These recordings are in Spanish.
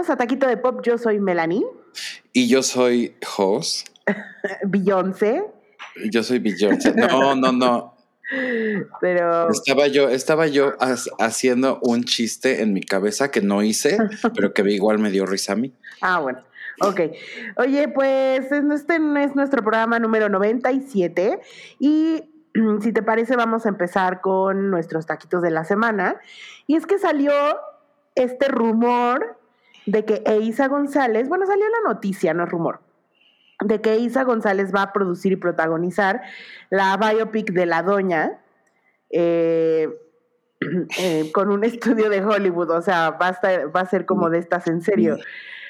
Bienvenidos a Taquito de Pop. Yo soy Melanie. Y yo soy Jos. Beyoncé. Yo soy Beyoncé. No, no, no. Pero. Estaba yo, estaba yo haciendo un chiste en mi cabeza que no hice, pero que igual me dio risa a mí. Ah, bueno. Ok. Oye, pues este es nuestro programa número 97 y si te parece vamos a empezar con nuestros taquitos de la semana. Y es que salió este rumor de que Eiza González, bueno, salió la noticia, no es rumor, de que Eiza González va a producir y protagonizar la biopic de la doña eh, eh, con un estudio de Hollywood, o sea, va a, va a ser como de estas en serio.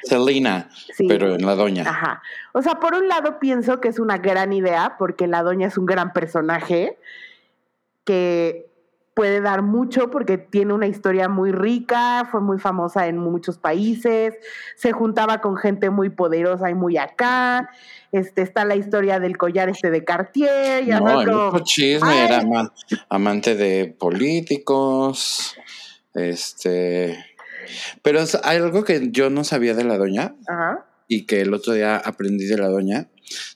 Selena, pero en la doña. Ajá. O sea, por un lado pienso que es una gran idea, porque la doña es un gran personaje que puede dar mucho porque tiene una historia muy rica, fue muy famosa en muchos países, se juntaba con gente muy poderosa y muy acá. Este, está la historia del collar este de Cartier. Ya no, el chisme era amante de políticos. Este. Pero hay algo que yo no sabía de la doña y que el otro día aprendí de la doña.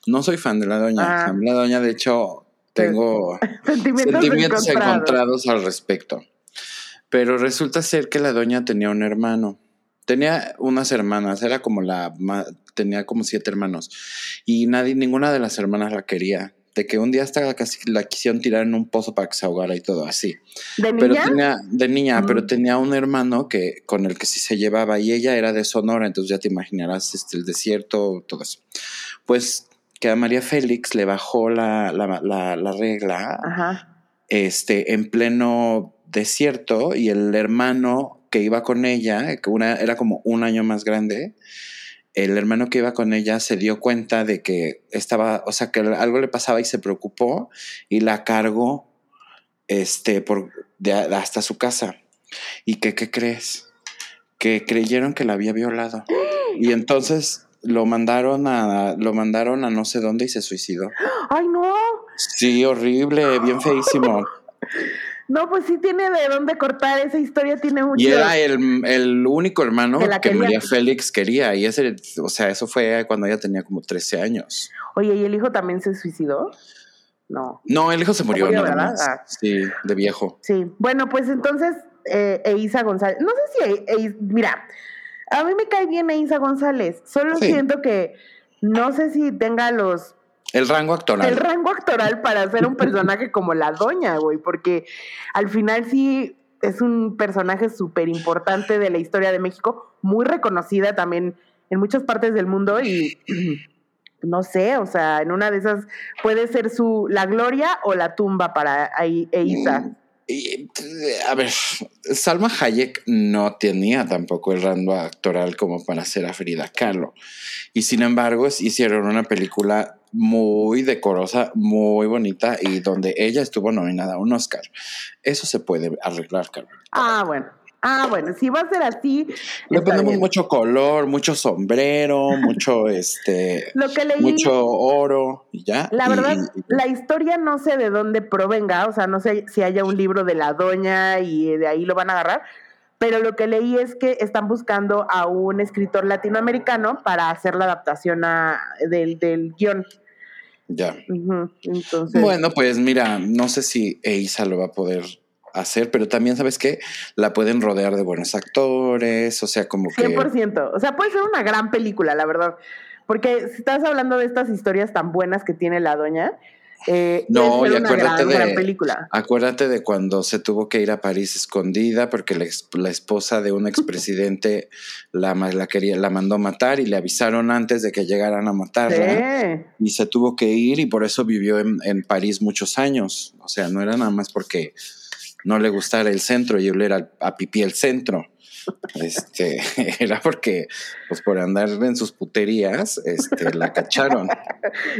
No soy fan de la doña. Ah. La doña, de hecho, tengo sentimientos, encontrados. al respecto. Pero resulta ser que la doña tenía un hermano. Tenía unas hermanas, era como la tenía como siete hermanos y nadie ninguna de las hermanas la quería. De que un día hasta casi la quisieron tirar en un pozo para que se ahogara y todo así. ¿De niña? Pero tenía, de niña, pero tenía un hermano que, con el que sí se llevaba y ella era de Sonora, entonces ya te imaginarás este, el desierto, todo eso. Pues que a María Félix le bajó la, regla Este, en pleno desierto y el hermano que iba con ella, que una, era como un año más grande, el hermano que iba con ella se dio cuenta de que estaba, o sea, que algo le pasaba y se preocupó y la cargó este, por, hasta su casa. ¿Y que, qué crees? Que creyeron que la había violado. Y entonces lo mandaron a lo mandaron a no sé dónde y se suicidó. Ay, no. Sí, horrible, bien feísimo. No, pues sí tiene de dónde cortar, esa historia tiene mucho. Y era el, único hermano que, María Félix quería, y ese, o sea, eso fue cuando ella tenía como 13 años. Oye, ¿y el hijo también se suicidó? No. No, el hijo se murió, nada más. Ah. Sí, de viejo. Sí, bueno, pues entonces, eh, Eisa González, no sé si, mira, a mí me cae bien Isa González. Solo siento que no sé si tenga los. El rango actoral. El rango actoral para ser un personaje como la doña, güey. Porque al final sí es un personaje súper importante de la historia de México, muy reconocida también en muchas partes del mundo y. no sé, o sea, en una de esas puede ser su la gloria o la tumba para Isa. Mm, a ver, Salma Hayek no tenía tampoco el rango actoral como para ser a Frida Kahlo. Y sin embargo, hicieron una película muy decorosa, muy bonita y donde ella estuvo nominada a un Oscar. Eso se puede arreglar, Carmen. Ah, bueno. Ah, bueno, si va a ser así. Le ponemos mucho color, mucho sombrero, mucho este. Lo que leí, mucho oro y ya. La verdad, la historia no sé de dónde provenga, o sea, no sé si haya un libro de la doña y de ahí lo van a agarrar. Pero lo que leí es que están buscando a un escritor latinoamericano para hacer la adaptación a, del, del guion. Ya. Entonces. Bueno, pues mira, no sé si Eisa lo va a poder hacer, pero también, ¿sabes qué? La pueden rodear de buenos actores, o sea, como que... 100%, o sea, puede ser una gran película, la verdad, porque si estás hablando de estas historias tan buenas que tiene la doña, eh, no, y acuérdate de, película. acuérdate de cuando se tuvo que ir a París escondida porque la, esposa de un expresidente la, la, quería, la mandó matar y le avisaron antes de que llegaran a matarla. Y se tuvo que ir y por eso vivió en, en París muchos años. O sea, no era nada más porque no le gustara el centro y era a pipí el centro. Este, era porque, pues por andar en sus puterías, este, la cacharon.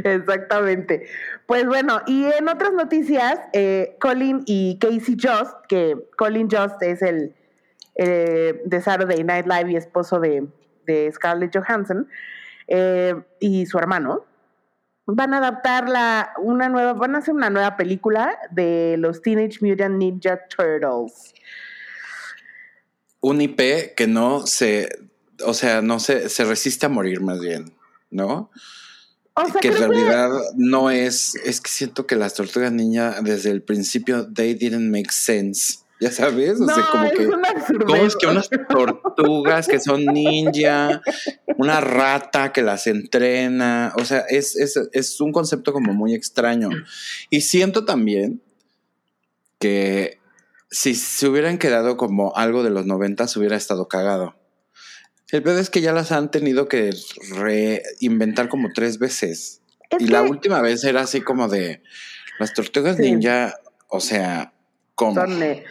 Exactamente. Pues bueno, y en otras noticias, eh, Colin y Casey Jost, que Colin Jost es el eh, de Saturday Night Live y esposo de, Scarlett Johansson, eh, y su hermano, van a adaptar la, una nueva, van a hacer una nueva película de los Teenage Mutant Ninja Turtles. Un IP que no se, o sea, no sé, se resiste a morir más bien, ¿no? O sea, que en que- realidad no es, es que siento que las tortugas ninja desde el principio, they didn't make sense. Ya sabes, o no, sea, como es que... ¿Cómo es que unas tortugas que son ninja, una rata que las entrena? O sea, es, es, es un concepto como muy extraño. Y siento también que si se hubieran quedado como algo de los 90 hubiera estado cagado. El peor es que ya las han tenido que reinventar como tres veces. Es y la última vez era así como de las tortugas Sí. ninja, o sea, ¿cómo? son, eh,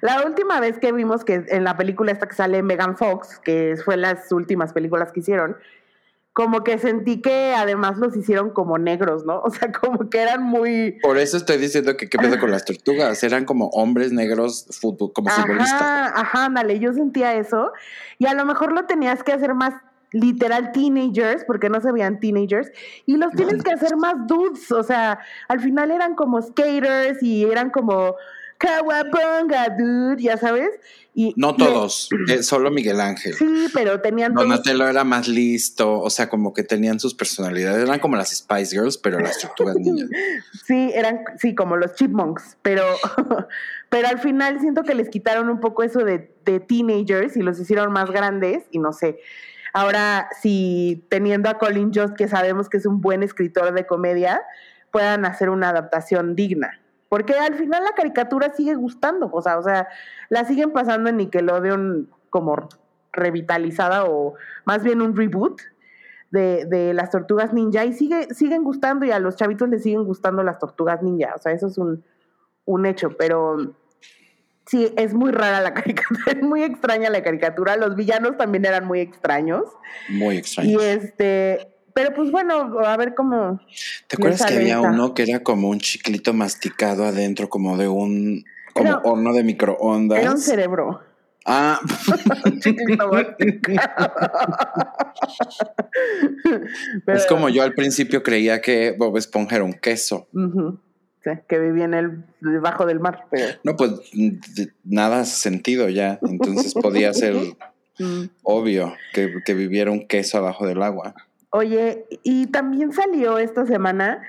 La última vez que vimos que en la película esta que sale Megan Fox, que fue las últimas películas que hicieron, como que sentí que además los hicieron como negros, ¿no? O sea, como que eran muy... Por eso estoy diciendo que qué pedo con las tortugas. Eran como hombres negros fútbol, como futbolistas. Ajá, ajá, ándale, yo sentía eso. Y a lo mejor lo tenías que hacer más literal teenagers, porque no se veían teenagers, y los tienes que hacer más dudes, o sea, al final eran como skaters y eran como Kawabonga, dude, ya sabes. Y, No todos, eh, solo Miguel Ángel. Sí, pero tenían Donatello era más listo, o sea, como que tenían sus personalidades. Eran como las Spice Girls, pero las tortugas ninjas. Sí, eran, sí, como los chipmunks, pero, pero al final siento que les quitaron un poco eso de, de teenagers y los hicieron más grandes y no sé. Ahora, si teniendo a Colin Jost, que sabemos que es un buen escritor de comedia, puedan hacer una adaptación digna. Porque al final la caricatura sigue gustando, o sea, o sea, la siguen pasando en Nickelodeon como revitalizada o más bien un reboot de, de las tortugas ninja y sigue, siguen gustando y a los chavitos les siguen gustando las tortugas ninja. O sea, eso es un, un hecho, pero sí, es muy rara la caricatura, es muy extraña la caricatura. Los villanos también eran muy extraños. Muy Y extraño. este, pero pues bueno, a ver cómo. ¿Te acuerdas que había uno que era como un chiclito masticado adentro, como de un como Era- horno de microondas? Era un cerebro. Ah. Pero- es como yo al principio creía que Bob Esponja era un queso. Que vivía en el debajo del mar, pero. No, pues nada hace sentido ya. Entonces podía ser mm. obvio que, que viviera un queso abajo del agua. Oye, y también salió esta semana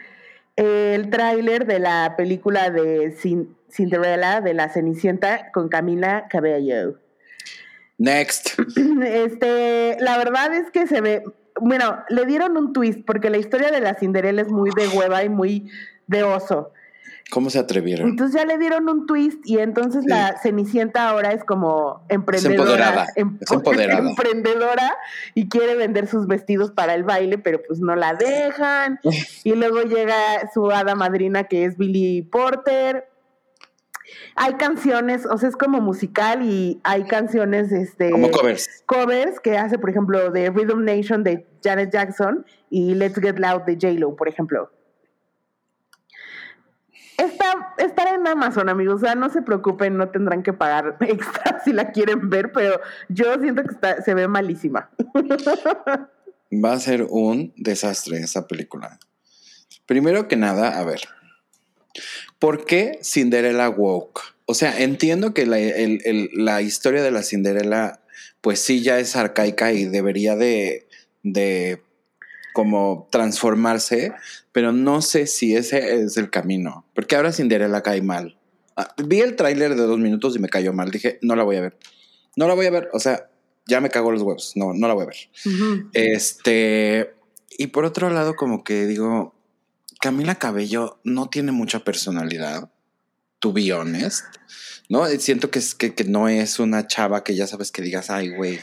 el tráiler de la película de Cin- Cinderella, de la Cenicienta, con Camila Cabello. Next. Este, la verdad es que se ve, bueno, le dieron un twist, porque la historia de la Cinderella es muy de hueva y muy de oso. ¿Cómo se atrevieron? Entonces ya le dieron un twist y entonces Sí. la Cenicienta ahora es como emprendedora. empoderada, em- es empoderada. emprendedora y quiere vender sus vestidos para el baile, pero pues no la dejan. y luego llega su hada madrina que es Billy Porter. Hay canciones, o sea, es como musical y hay canciones, este, Como covers. covers que hace, por ejemplo, de Rhythm Nation de Janet Jackson y Let's Get Loud de J-Lo, por ejemplo. Está, estará en Amazon, amigos. O sea, no se preocupen, no tendrán que pagar extra si la quieren ver, pero yo siento que está, se ve malísima. Va a ser un desastre esa película. Primero que nada, a ver. ¿Por qué Cinderella woke? O sea, entiendo que la, el- el- la historia de la Cinderella, pues sí, ya es arcaica y debería de, de como transformarse, pero no sé si ese es el camino. Porque ahora Cinderella cae mal. Ah, vi el tráiler de dos minutos y me cayó mal. Dije, no la voy a ver. No la voy a ver. O sea, ya me cagó los huevos. No, no la voy a ver. Este, y por otro lado, como que digo, Camila Cabello no tiene mucha personalidad, to be honest, ¿no? Siento que, es, que, que no es una chava que ya sabes que digas, ay, güey,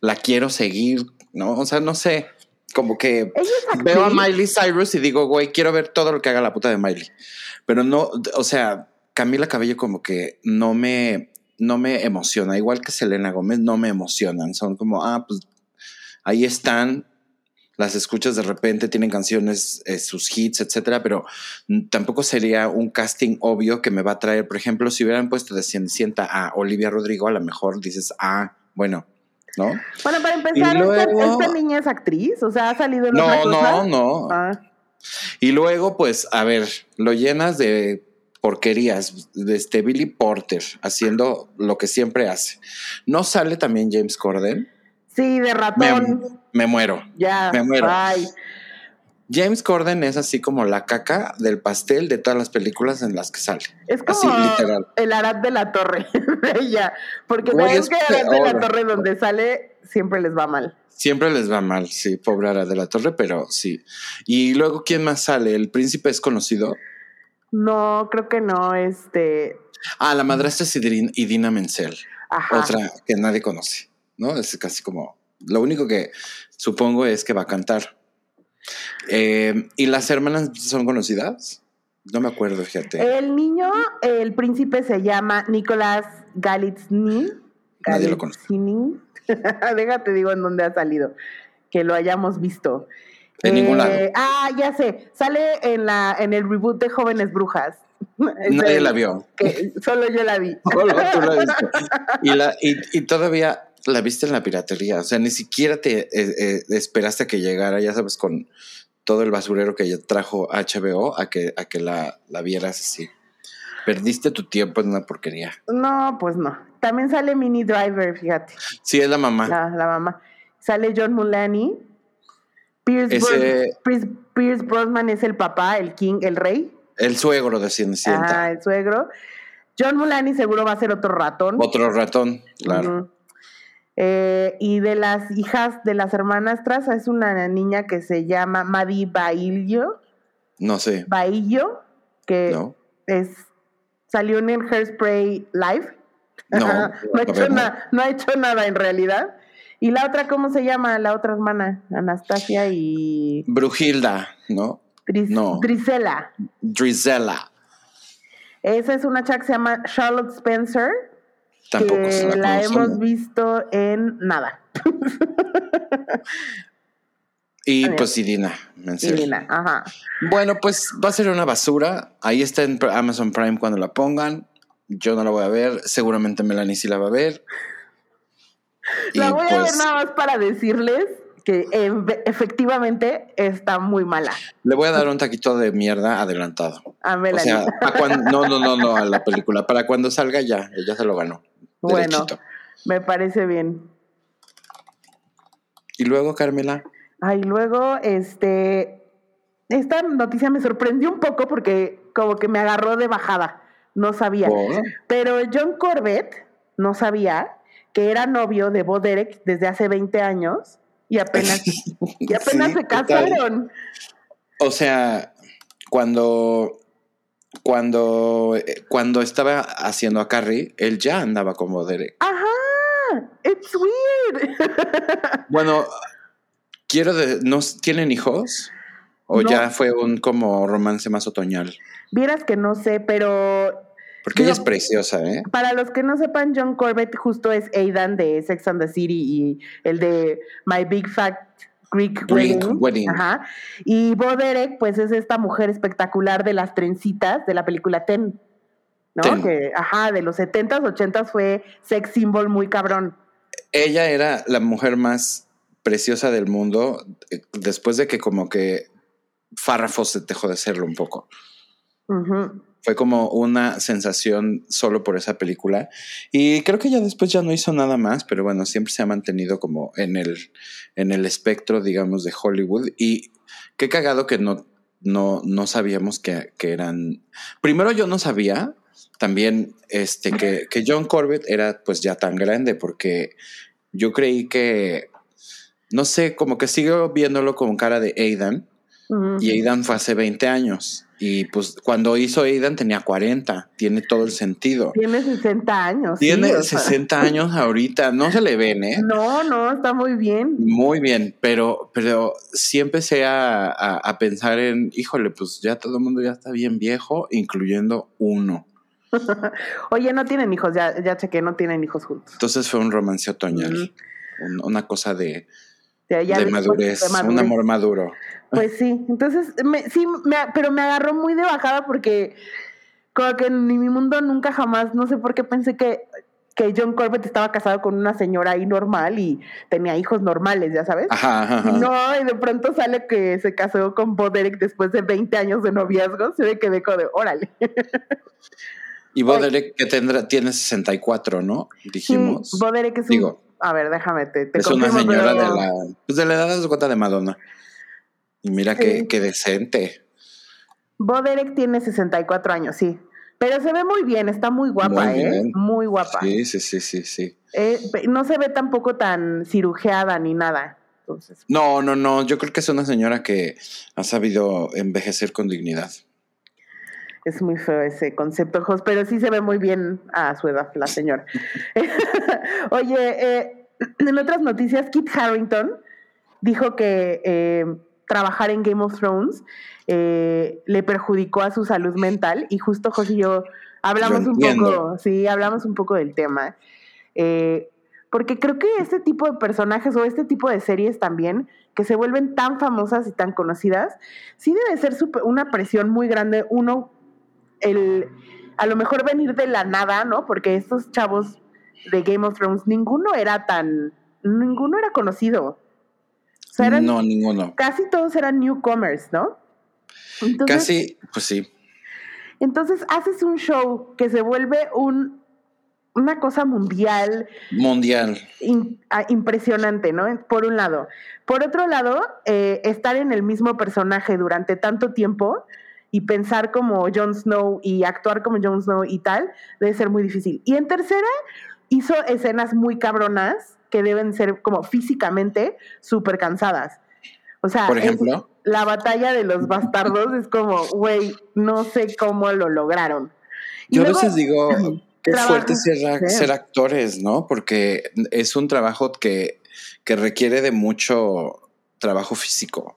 la quiero seguir, ¿no? O sea, no sé, como que veo a Miley Cyrus y digo, güey, quiero ver todo lo que haga la puta de Miley. Pero no, o sea, Camila Cabello como que no me, no me emociona, igual que Selena Gómez, no me emocionan. Son como, ah, pues ahí están, las escuchas de repente, tienen canciones, eh, sus hits, etcétera, pero tampoco sería un casting obvio que me va a traer. Por ejemplo, si hubieran puesto de Cenicienta a Olivia Rodrigo, a lo mejor dices, ah, bueno, ¿no? Bueno, para empezar, esta, niña es actriz, o sea, ha salido en otra No, cosa. no, no. Ah, Y luego, pues, a ver, lo llenas de porquerías, de este Billy Porter haciendo lo que siempre hace. ¿No sale también James Corden? Sí, de ratón. Me, muero. Ya. Me muero. James Corden es así como la caca del pastel de todas las películas en las que sale. Es como el Arad de la Torre ella. Porque no es que Arad de la Torre donde sale siempre les va mal. Siempre les va mal, sí, pobre Arad de la Torre, pero sí. Y luego, ¿quién más sale? ¿El príncipe es conocido? No, creo que no, este... Ah, la madrastra es Idina Menzel. Ajá. Otra que nadie conoce, ¿no? Es casi como... Lo único que supongo es que va a cantar. Eh, ¿Y las hermanas son conocidas? No me acuerdo, fíjate. El niño, el príncipe se llama Nicolás Galitzny. Nadie lo conoce. Déjate, digo en dónde ha salido. Que lo hayamos visto. En ningún lado. Eh, ah, ya sé. Sale en, la, en el reboot de Jóvenes Brujas. Nadie la vio. solo yo la vi. Solo tú la viste. Y, la, y, todavía la viste en la piratería. O sea, ni siquiera te eh, eh, esperaste a que llegara, ya sabes, con todo el basurero que trajo HBO a que, a que la, la vieras así. Perdiste tu tiempo en una porquería. No, pues no. También sale Mini Driver, fíjate. Sí, es la mamá. La, mamá. Sale John Mulaney. Pierce, Brosnan es el papá, el king, el rey. El suegro de Cenicienta. Ah, el suegro. John Mulaney seguro va a ser otro ratón. Otro ratón, claro. Eh, y de las hijas de las hermanastras es una niña que se llama Maddie Baillo. No sé. Baillo, que es salió en el Hairspray Live. No, no, ha hecho no ha hecho nada en realidad. ¿Y la otra cómo se llama? La otra hermana, Anastasia y... Brujilda, ¿no? no. Drizella. Drizella. Esa es una chica que se llama Charlotte Spencer Tampoco la, la hemos visto en nada. y pues Irina. Irina, ajá. Bueno, pues va a ser una basura. Ahí está en Amazon Prime cuando la pongan. Yo no la voy a ver. Seguramente Melanie sí la va a ver. La voy a ver pues nada más para decirles que efectivamente está muy mala. Le voy a dar un taquito de mierda adelantado. A Melanie. O sea, no, no, no, no, a la película. Para cuando salga ya, ella se lo ganó. Bueno, me parece bien. Y luego, Carmela. Ay, luego, este, esta noticia me sorprendió un poco porque como que me agarró de bajada, no sabía. Pero John Corbett no sabía que era novio de Bo Derek desde hace 20 años y apenas, y apenas se casaron. O sea, cuando cuando, eh, cuando estaba haciendo a Carrie, él ya andaba como Derek. Ajá, it's weird. bueno, quiero de, ¿no tienen hijos? ¿O ya fue un como romance más otoñal? Vieras que no sé, pero porque ella es preciosa, ¿eh? Para los que no sepan, John Corbett justo es Aidan de Sex and the City y el de My Big Fat Greek, Wedding. Ajá. Y Bo Derek, pues es esta mujer espectacular de las trencitas de la película Ten. ¿No? Que, ajá, de los 70s, 80s fue sex symbol muy cabrón. Ella era la mujer más preciosa del mundo eh, después de que como que Farrafos se dejó de serlo un poco. Ajá. Fue como una sensación solo por esa película. Y creo que ya después ya no hizo nada más, pero bueno, siempre se ha mantenido como en el, en el espectro, digamos, de Hollywood. Y qué cagado que no, no, no sabíamos que, que eran. Primero yo no sabía también este, que, que John Corbett era pues ya tan grande, porque yo creí que, no sé, como que sigo viéndolo con cara de Aidan. Y Aidan fue hace 20 años. Y pues cuando hizo Aidan tenía 40, tiene todo el sentido. Tiene 60 años. Tiene 60 años ahorita, no se le ven, ¿eh? No, no, está muy bien. Muy bien, pero, pero sí empecé a, a, pensar en, híjole, pues ya todo el mundo ya está bien viejo, incluyendo uno. Oye, no tienen hijos, ya, ya chequé, no tienen hijos juntos. Entonces fue un romance otoñal, una cosa de, de, madurez, un amor maduro. Pues sí, entonces sí, pero me agarró muy de bajada porque como que en mi mundo nunca jamás, no sé por qué pensé que, que John Corbett estaba casado con una señora ahí normal y tenía hijos normales, ya sabes. Ajá, No, y de pronto sale que se casó con Bo Derek después de 20 años de noviazgo, se ve que de de órale. Y Bo Derek que tendrá, tiene 64, ¿no? Dijimos. Sí, Bo Derek es un A ver, déjame, te, Es una señora de la, pues de la edad de cuenta de Madonna. Y mira qué, qué decente. Bo Derek tiene 64 años, sí. Pero se ve muy bien, está muy guapa, muy ¿eh? Muy guapa. Sí, sí, sí, sí, sí. Eh, no se ve tampoco tan cirujeada ni nada. Entonces. No, no, no. Yo creo que es una señora que ha sabido envejecer con dignidad. Es muy feo ese concepto, Jos, pero sí se ve muy bien a su edad la señora. Oye, eh, en otras noticias, Kit Harrington dijo que eh, trabajar en Game of Thrones eh, le perjudicó a su salud mental y justo José y yo hablamos un poco, sí, hablamos un poco del tema. Eh, porque creo que este tipo de personajes o este tipo de series también, que se vuelven tan famosas y tan conocidas, sí debe ser una presión muy grande. Uno, el, a lo mejor venir de la nada, ¿no? Porque estos chavos de Game of Thrones, ninguno era tan, ninguno era conocido. No, ninguno. Casi todos eran newcomers, ¿no? Casi, pues sí. Entonces haces un show que se vuelve un, una cosa mundial. Mundial. Ah, impresionante, ¿no? Por un lado. Por otro lado, eh, estar en el mismo personaje durante tanto tiempo y pensar como Jon Snow y actuar como Jon Snow y tal, debe ser muy difícil. Y en tercera, hizo escenas muy cabronas que deben ser como físicamente súper cansadas. O sea, por ejemplo, la batalla de los bastardos es como, güey, no sé cómo lo lograron. Yo a veces digo, qué fuerte ser, ser, actores, ¿no? Porque es un trabajo que, que requiere de mucho trabajo físico.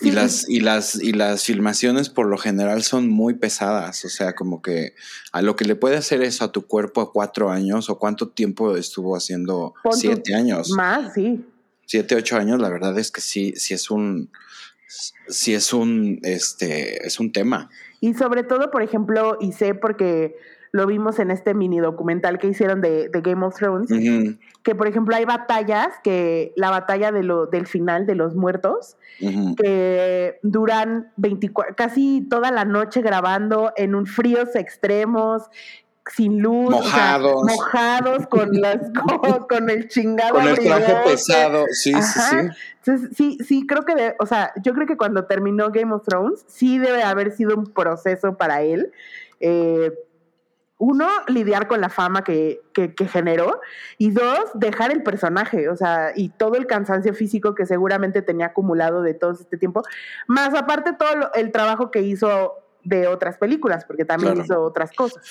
Y las, y las, y las filmaciones por lo general son muy pesadas. O sea, como que a lo que le puede hacer eso a tu cuerpo a cuatro años, o cuánto tiempo estuvo haciendo siete años. Más, sí siete, ocho años, la verdad es que sí, sí es un, sí es un, este, es un tema. Y sobre todo, por ejemplo, y sé porque lo vimos en este mini documental que hicieron de, Game of Thrones, que por ejemplo hay batallas, que la batalla de lo, del final de los muertos, que duran 24, casi toda la noche grabando en un fríos extremos, sin luz, mojados, mojados con las con, el chingado con el traje pesado, sí, sí, sí. Entonces, sí, sí, creo que, o sea, yo creo que cuando terminó Game of Thrones, sí debe haber sido un proceso para él. Eh, uno, lidiar con la fama que, que, generó y dos, dejar el personaje, o sea, y todo el cansancio físico que seguramente tenía acumulado de todo este tiempo, más aparte todo el trabajo que hizo de otras películas, porque también hizo otras cosas.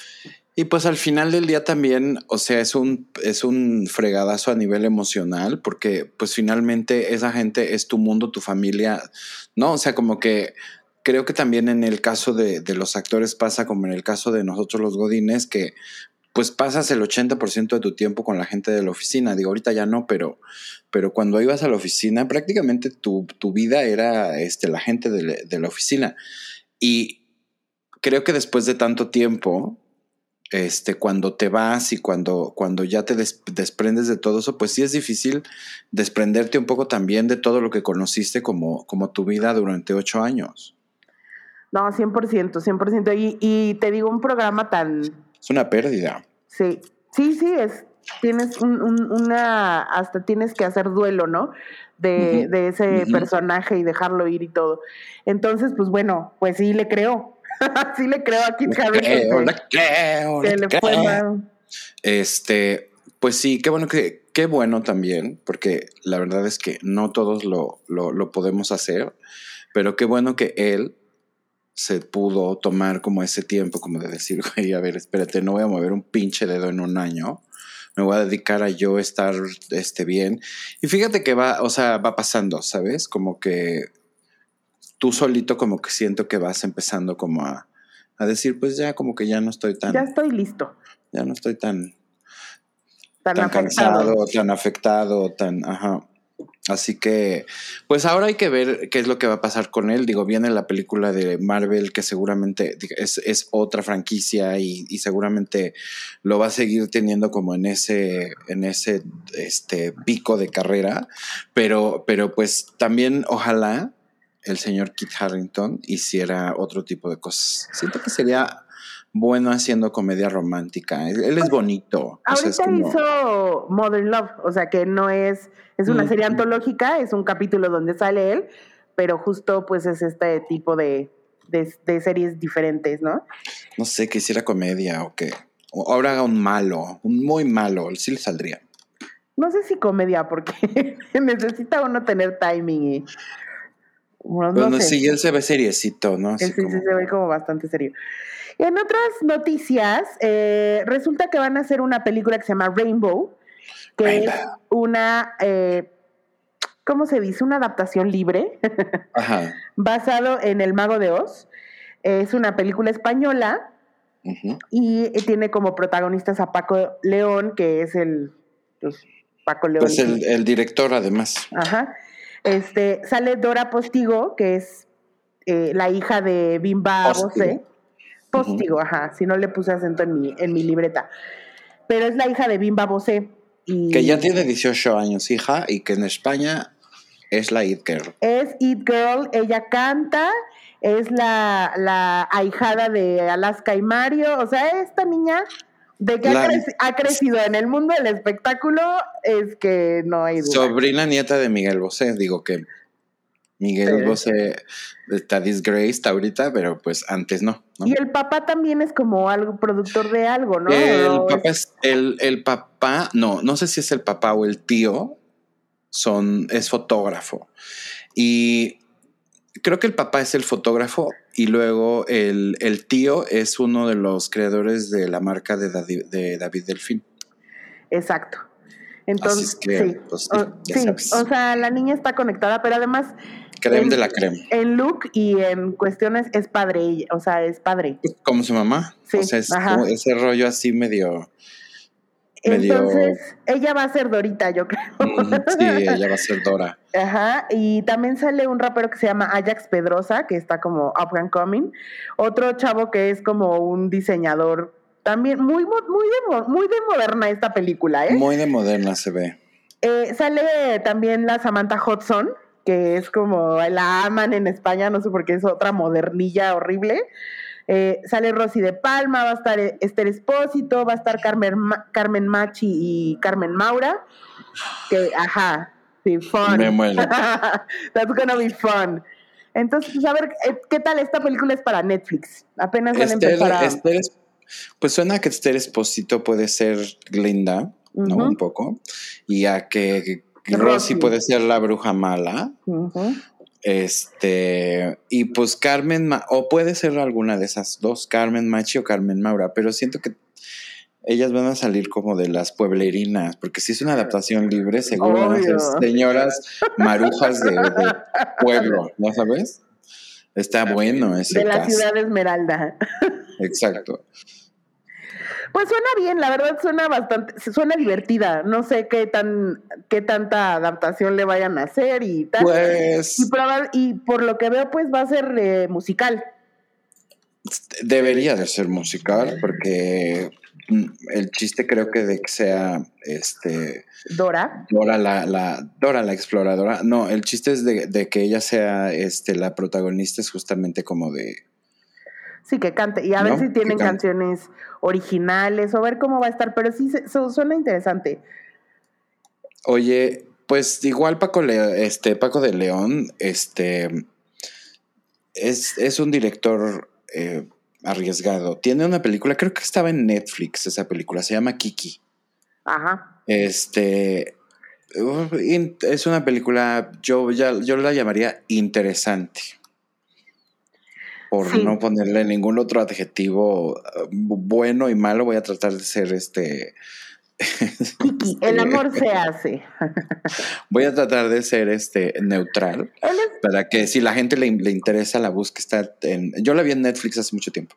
Y pues al final del día también, o sea, es un, es un fregadazo a nivel emocional, porque pues finalmente esa gente es tu mundo, tu familia, ¿no? O sea, como que creo que también en el caso de, los actores pasa como en el caso de nosotros los godines, que pues pasas el 80% de tu tiempo con la gente de la oficina. Digo, ahorita ya no, pero, pero cuando ibas a la oficina, prácticamente tu, tu vida era este, la gente de, de la oficina. Y creo que después de tanto tiempo, este, cuando te vas y cuando, cuando ya te desprendes de todo eso, pues sí es difícil desprenderte un poco también de todo lo que conociste como, como tu vida durante ocho años. No, 100%, 100%. Y, y te digo, un programa tan... Es una pérdida. Sí, sí, sí, es, tienes un, una, hasta tienes que hacer duelo, ¿no? De, de ese personaje y dejarlo ir y todo. Entonces, pues bueno, pues sí le creo, sí le creo a Kit Harington. le creo, Este, pues sí, qué bueno que, qué bueno también, porque la verdad es que no todos lo, lo, podemos hacer, pero qué bueno que él se pudo tomar como ese tiempo, como de decir, güey, a ver, espérate, no voy a mover un pinche dedo en un año, me voy a dedicar a yo estar este, bien. Y fíjate que va, o sea, va pasando, ¿sabes? Como que tú solito como que siento que vas empezando como a, decir, pues ya como que ya no estoy tan... Ya estoy listo. Ya no estoy tan... Tan, cansado, tan afectado, tan... Ajá. Así que, pues ahora hay que ver qué es lo que va a pasar con él. Digo, viene la película de Marvel que seguramente es, otra franquicia y, y, seguramente lo va a seguir teniendo como en ese, en ese este, pico de carrera. Pero, pero pues también ojalá el señor Kit Harrington hiciera otro tipo de cosas. Siento que sería bueno haciendo comedia romántica. Él, es bonito. Ahorita O sea, es como- hizo Modern Love, o sea que no es, es una Mm. serie antológica, es un capítulo donde sale él, pero justo pues es este tipo de, de, de series diferentes, ¿no? No sé, que hiciera comedia o que. o ahora haga un malo, un muy malo, sí le saldría. No sé si comedia, porque necesita uno tener timing y... bueno, no Bueno, sé. sí, él se ve seriecito, ¿no? Así Sí, sí, como- sí, se ve como bastante serio. En otras noticias, eh, resulta que van a hacer una película que se llama Rainbow, que Rainbow. es una, eh, ¿cómo se dice? Una adaptación libre, Ajá. basado en El Mago de Oz. Es una película española ujú. y tiene como protagonistas a Paco León, que es el, pues, Paco León. Pues el, el director, además. Ajá. Este, sale Dora Postigo, que es eh, la hija de Bimba Postigo, ajá, si no le puse acento en mi, en mi libreta. Pero es la hija de Bimba Bosé. Y Que ya tiene 18 años, hija, y que en España es la It Girl. Es It Girl, ella canta, es la, la ahijada de Alaska y Mario. O sea, esta niña, de que ha, creci- ha crecido en el mundo del espectáculo, es que no hay duda. Sobrina nieta de Miguel Bosé, digo que Miguel. Bosé está disgraced ahorita, pero pues antes no. ¿no? Y el papá también es como algo productor de algo, ¿no? El ¿O papá es- el, el papá, no, no sé si es el papá o el tío, son, es fotógrafo. Y creo que el papá es el fotógrafo y luego el, el tío es uno de los creadores de la marca de David, de David Delfín. Exacto. Entonces, Así es que, sí. pues, sí, o sea, la niña está conectada, pero además Creme el- de la crema. en look y en cuestiones es padre, ella, o sea, es padre. Como su mamá. Sí, o sea, es como ese rollo así medio. medio Entonces, ella va a ser Dorita, yo creo. mm, sí, ella va a ser Dora. Ajá, y también sale un rapero que se llama Ajax Pedrosa, que está como up and coming. Otro chavo que es como un diseñador también muy, muy, de, muy de moderna esta película, ¿eh? Muy de moderna se ve. Eh, sale también la Samantha Hudson, que es como la aman en España, no sé por qué es otra modernilla horrible. Eh, sale Rosy de Palma, va a estar eh, Esther Espósito, va a estar Carmen, Ma- Carmen Machi y Carmen Maura. Que, ajá, sí, fun. Me muero. That's gonna be fun. Entonces, pues a ver, eh, ¿qué tal esta película es para Netflix? Apenas van a empezar a... Esther es- pues suena que Esther Esposito puede ser Glinda. Un poco. Y a que Rosy. Puede ser la bruja mala. Este, y pues Carmen, Ma- o puede ser alguna de esas dos, Carmen Machi o Carmen Maura, pero siento que ellas van a salir como de las pueblerinas, porque si es una adaptación libre, seguro van a ser señoras marujas de, de pueblo, ¿no sabes? Está bueno ese De la caso. ciudad de Esmeralda. Exacto. Pues suena bien, la verdad suena bastante, suena divertida. No sé qué tan, qué tanta adaptación le vayan a hacer y tal. Pues y, proba- y por lo que veo, pues va a ser eh, musical. debería de ser musical, porque mm, el chiste creo que de que sea este Dora. Dora la, la Dora la exploradora. No, el chiste es de, de que ella sea este la protagonista es justamente como de Sí, que cante. Y a ver si tienen canciones originales o ver cómo va a estar. Pero sí, se- su- suena interesante. Oye, pues igual Paco Le- este Paco de León, este es, es un director eh, arriesgado. Tiene una película, creo que estaba en Netflix esa película, se llama Kiki. Ajá. Este es una película, yo ya yo la llamaría interesante. Por Sí. no ponerle ningún otro adjetivo uh, bueno y malo, voy a tratar de ser este. Kiki, el amor se hace. Voy a tratar de ser este neutral es, para que si la gente le, le interesa la busque está en. Yo la vi en Netflix hace mucho tiempo.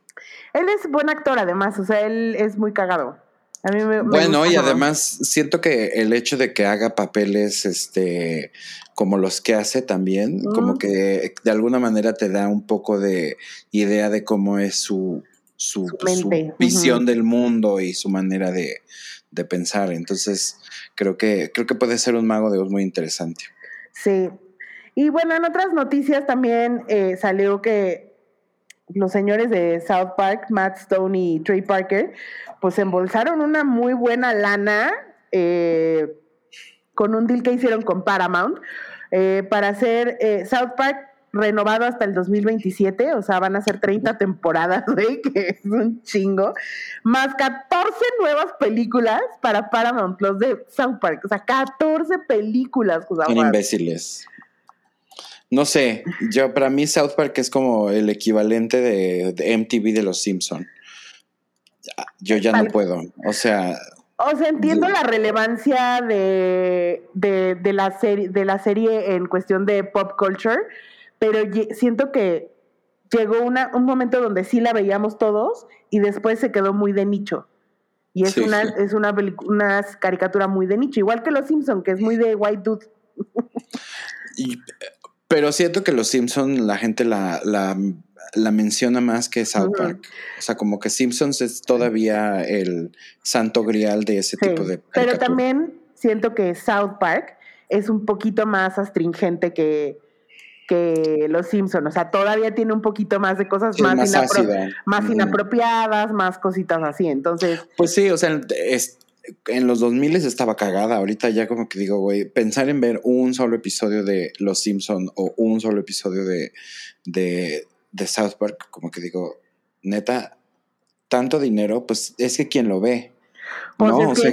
él es buen actor, además. O sea, él es muy cagado. A mí me, me Bueno, y además siento que el hecho de que haga papeles este como los que hace también, como que de alguna manera te da un poco de idea de cómo es su, su, Su su mente, visión del mundo y su manera de, de pensar. Entonces, creo que, creo que puede ser un mago de Oz muy interesante. Sí. Y bueno, en otras noticias también eh, salió que los señores de South Park, Matt Stone y Trey Parker, pues embolsaron una muy buena lana eh, con un deal que hicieron con Paramount eh, para hacer eh, South Park renovado hasta el 2027, o sea, van a ser 30 temporadas, güey, que es un chingo, más 14 nuevas películas para Paramount Plus de South Park, o sea, 14 películas. Son imbéciles. No sé, yo para mí South Park es como el equivalente de, MTV de los Simpson. Yo ya no puedo, o sea... O sea, entiendo la relevancia de, de, la serie, de la serie en cuestión de pop culture, pero siento que llegó una, un momento donde sí la veíamos todos y después se quedó muy de nicho. Y es una, es una, una caricatura muy de nicho, igual que Los Simpson, que es muy de white dude. Pero siento que Los Simpson la gente la, la, la menciona más que South Park. O sea, como que Simpsons es todavía el santo grial de ese tipo de... Pero también siento que South Park es un poquito más astringente que, que Los Simpson, o sea, todavía tiene un poquito más de cosas más, más inapropiadas, más cositas así, entonces... Pues sí, o sea, en los 2000 estaba cagada, ahorita ya como que digo, güey, pensar en ver un solo episodio de Los Simpson o un solo episodio de, de, de South Park, como que digo, neta, tanto dinero, pues es que quien lo ve. Pues no, o sea,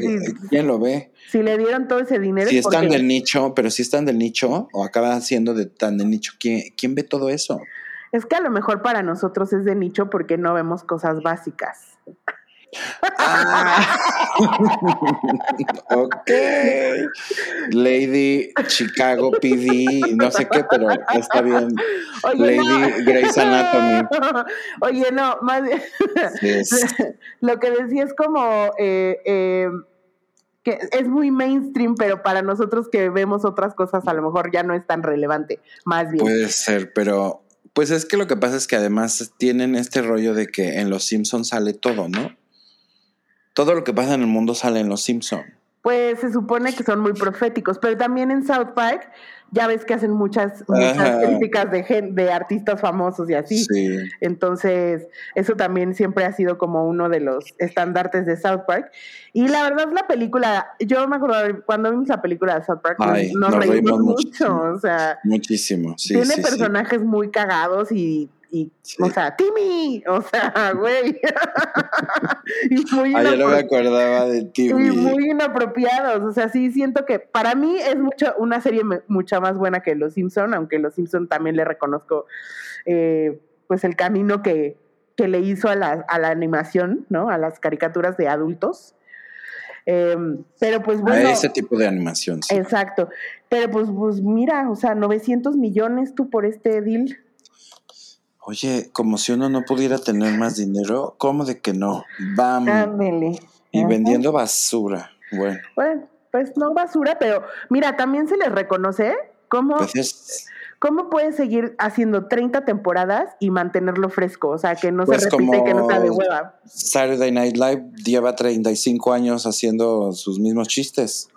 ¿quién lo ve? Si le dieron todo ese dinero. Si están del nicho, pero si están del nicho o acaba siendo de tan de nicho, ¿quién, ¿quién ve todo eso? Es que a lo mejor para nosotros es de nicho porque no vemos cosas básicas. Ah. ok. Lady Chicago PD, no sé qué, pero está bien. Lady Grace Anatomy. Oye, no, más bien. Lo que decía es como. Eh, eh, que es muy mainstream, pero para nosotros que vemos otras cosas a lo mejor ya no es tan relevante, más bien. Puede ser, pero pues es que lo que pasa es que además tienen este rollo de que en Los Simpsons sale todo, ¿no? Todo lo que pasa en el mundo sale en Los Simpson. Pues se supone que son muy proféticos, pero también en South Park ya ves que hacen muchas, muchas críticas de, de artistas famosos y así. Sí. Entonces, eso también siempre ha sido como uno de los estandartes de South Park. Y la verdad, la película, yo me acuerdo cuando vimos la película de South Park, nos, reímos, mucho, o sea. Muchísimo, sí. Tiene personajes muy cagados y y, o sea, Timmy, o sea, güey. y muy ah, no me acordaba de Timmy. Y muy inapropiados, o sea, sí siento que para mí es mucho, una serie mucha más buena que Los Simpson, aunque Los Simpson también le reconozco, eh, pues el camino que, que le hizo a la, a la animación, ¿no? A las caricaturas de adultos. Em, pero pues bueno. A ese tipo de animación. Sí. Exacto. Pero pues, pues mira, o sea, 900 millones tú por este deal. Oye, como si uno no pudiera tener más dinero, ¿cómo de que no? Vamos. Y vendiendo basura. Bueno. Bueno, pues no basura, pero mira, también se les reconoce cómo, pues cómo puede seguir haciendo 30 temporadas y mantenerlo fresco. O sea, que no se pues repite, que no sea de hueva. Saturday Night Live lleva 35 años haciendo sus mismos chistes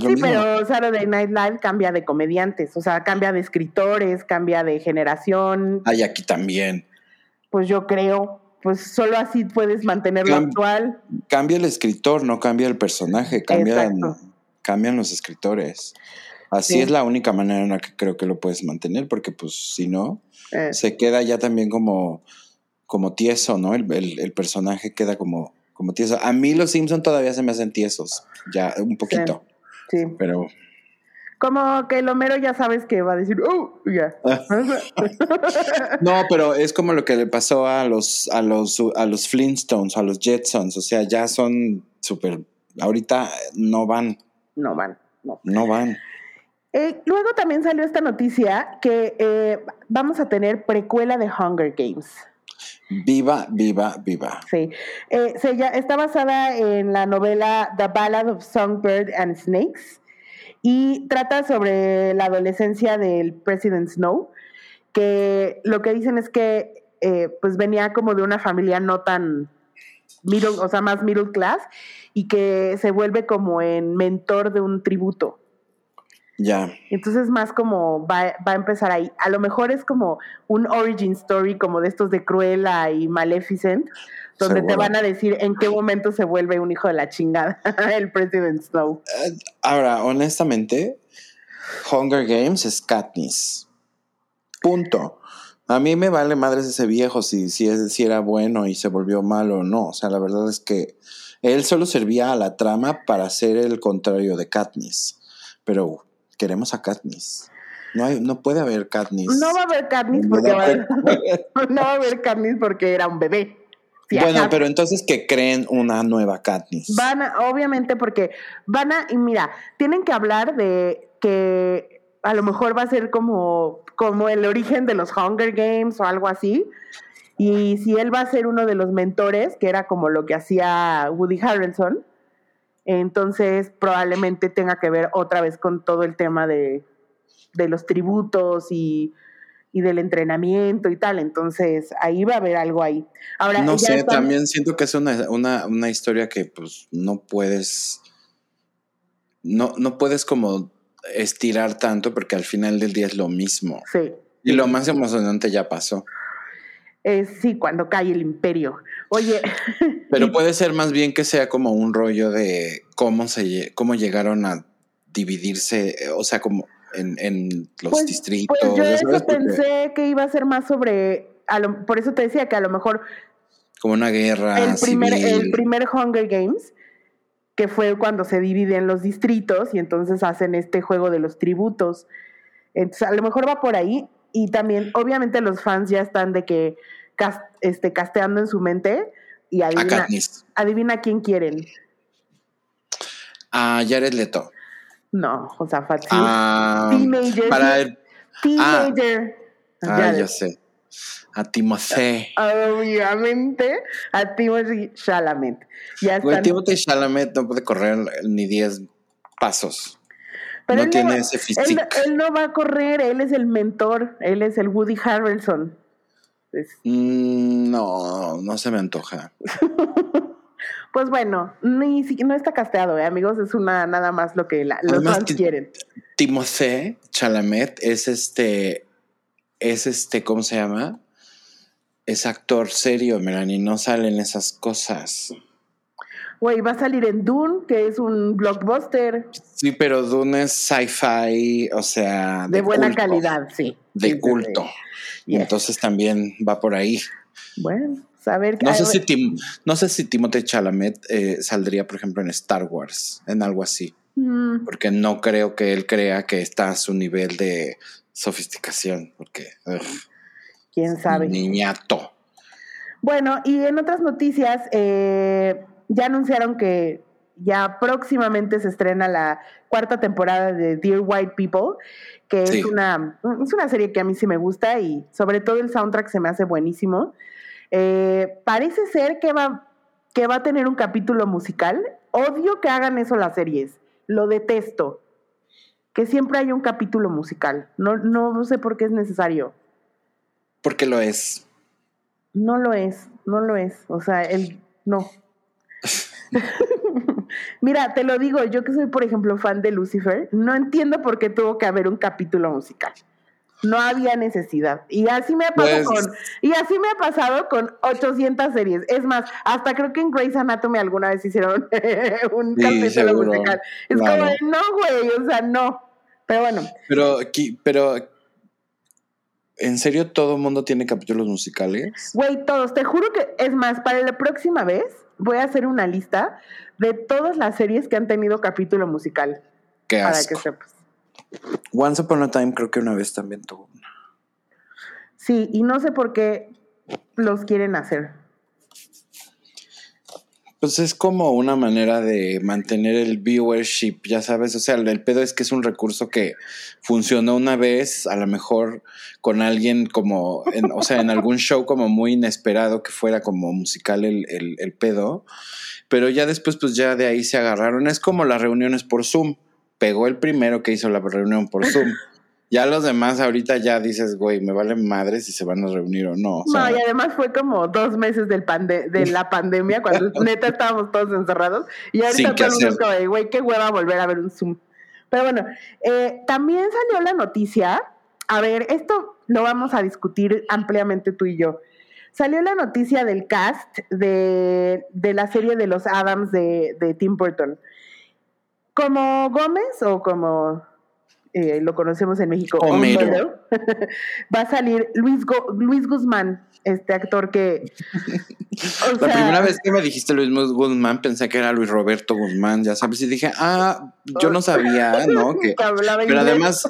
sí, pero Saturday Night Live cambia de comediantes, o sea, cambia de escritores, cambia de generación. Hay aquí también. Pues yo creo, pues solo así puedes mantenerlo actual. Cambia el escritor, no cambia el personaje, cambian, cambian los escritores. Así es la única manera en la que creo que lo puedes mantener, porque pues si no, eh. se queda ya también como, como tieso, ¿no? El, el, personaje queda como, como tieso. A mí los Simpson todavía se me hacen tiesos, ya un poquito. Sí. Pero. Como que el Homero ya sabes que va a decir, ¡oh! Ya. no, pero es como lo que le pasó a los, a los, a los Flintstones, a los Jetsons. O sea, ya son súper. Ahorita no van. No van. No, no van. Eh, luego también salió esta noticia que eh, vamos a tener precuela de Hunger Games. Viva, viva, viva. Sí. Eh, se está basada en la novela The Ballad of Songbird and Snakes y trata sobre la adolescencia del President Snow, que lo que dicen es que eh, pues venía como de una familia no tan middle, o sea, más middle class, y que se vuelve como en mentor de un tributo. Ya. Entonces más como va, va, a empezar ahí. A lo mejor es como un origin story como de estos de Cruella y Maleficent, donde te van a decir en qué momento se vuelve un hijo de la chingada el President Snow. Eh, ahora, honestamente, Hunger Games es Katniss. Punto. A mí me vale madres ese viejo si, si, es, si era bueno y se volvió malo o no. O sea, la verdad es que él solo servía a la trama para ser el contrario de Katniss. Pero queremos a Katniss. No, hay, no puede haber Katniss. No va a haber Katniss porque, no va, a, no va a haber Katniss porque era un bebé. Bueno, pero entonces que creen una nueva Katniss. Van a, obviamente porque van a, y mira, tienen que hablar de que a lo mejor va a ser como, como el origen de los Hunger Games o algo así. Y si él va a ser uno de los mentores, que era como lo que hacía Woody Harrelson, entonces probablemente tenga que ver otra vez con todo el tema de, de los tributos y, y, del entrenamiento y tal. Entonces ahí va a haber algo ahí. Ahora, no sé, también siento que es una, una, una, historia que pues no puedes, no, no puedes como estirar tanto porque al final del día es lo mismo. Sí. Y lo más emocionante ya pasó. Eh, sí, cuando cae el imperio. Oye. Pero puede ser más bien que sea como un rollo de cómo se cómo llegaron a dividirse, o sea, como en, en los pues, distritos. Pues yo eso pensé que iba a ser más sobre. por eso te decía que a lo mejor. Como una guerra. El primer, el primer Hunger Games, que fue cuando se dividen los distritos y entonces hacen este juego de los tributos. Entonces, a lo mejor va por ahí y también, obviamente, los fans ya están de que este, casteando en su mente y adivina, adivina quién quieren. A Jared Leto. No, Josafat. Ah, teenager. Para el, teenager. Ah, ya sé. A Timothée. Obviamente, a Timothée Chalamet. Ya están... Timothée Chalamet no puede correr ni 10 pasos no tiene ese físico. Él, no va a correr, él es el mentor, él es el Woody Harrelson. Mm, no, no se me antoja. pues bueno, ni no está casteado, ¿eh, amigos, es una nada más lo que los fans quieren. Timothée Chalamet es este, es este, ¿cómo se llama? Es actor serio, Melanie, no salen esas cosas. Güey, va a salir en Dune, que es un blockbuster. Sí, pero Dune es sci-fi, o sea. De, buena calidad, sí. De culto. Y Entonces también va por ahí. Bueno, saber no sé, si no sé si Timothée Chalamet eh, saldría, por ejemplo, en Star Wars, en algo así. Mm. Porque no creo que él crea que está a su nivel de sofisticación, porque. ¿Quién sabe? Niñato. Bueno, y en otras noticias, eh, ya anunciaron que ya próximamente se estrena la cuarta temporada de Dear White People, que es, una, es una serie que a mí sí me gusta y sobre todo el soundtrack se me hace buenísimo. Eh, parece ser que va, que va a tener un capítulo musical. Odio que hagan eso las series, lo detesto. Que siempre haya un capítulo musical. No, no sé por qué es necesario. Porque lo es. No lo es, no lo es. O sea, el no. Mira, te lo digo, yo que soy, por ejemplo, fan de Lucifer, no entiendo por qué tuvo que haber un capítulo musical. No había necesidad. Y así me ha pasado pues con y así me ha pasado con 800 series. Es más, hasta creo que en Grey's Anatomy alguna vez hicieron un capítulo musical. Es como no, güey, o sea, no. Pero bueno. Pero aquí, pero ¿En serio todo el mundo tiene capítulos musicales? Güey, todos. Te juro que, es más, para la próxima vez voy a hacer una lista de todas las series que han tenido capítulo musical. Qué Para que sepas. Once Upon a Time creo que una vez también tuvo una. Sí, y no sé por qué los quieren hacer. Pues es como una manera de mantener el viewership, ya sabes, o sea, el, pedo es que es un recurso que funcionó una vez, a lo mejor con alguien como, o sea, en algún show como muy inesperado que fuera como musical el, el, el pedo, pero ya después pues ya de ahí se agarraron, es como las reuniones por Zoom, pegó el primero que hizo la reunión por Zoom. Ya los demás ahorita ya dices, güey, me valen madres si se van a reunir o no. no, y además fue como dos meses del de la pandemia, cuando neta estábamos todos encerrados. Y ahorita todo el mundo como, güey, qué hueva volver a ver un Zoom. Pero bueno, eh, también salió la noticia, a ver, esto lo vamos a discutir ampliamente tú y yo. Salió la noticia del cast de, de la serie de los Adams de, de Tim Burton. Como Gómez o como eh, lo conocemos en México, Homero. va a salir Luis, Go- Luis Guzmán, este actor que... o La sea, primera vez que me dijiste Luis Guzmán pensé que era Luis Roberto Guzmán, ya sabes, y dije, ah, yo no sabía, ¿no? Que, pero además,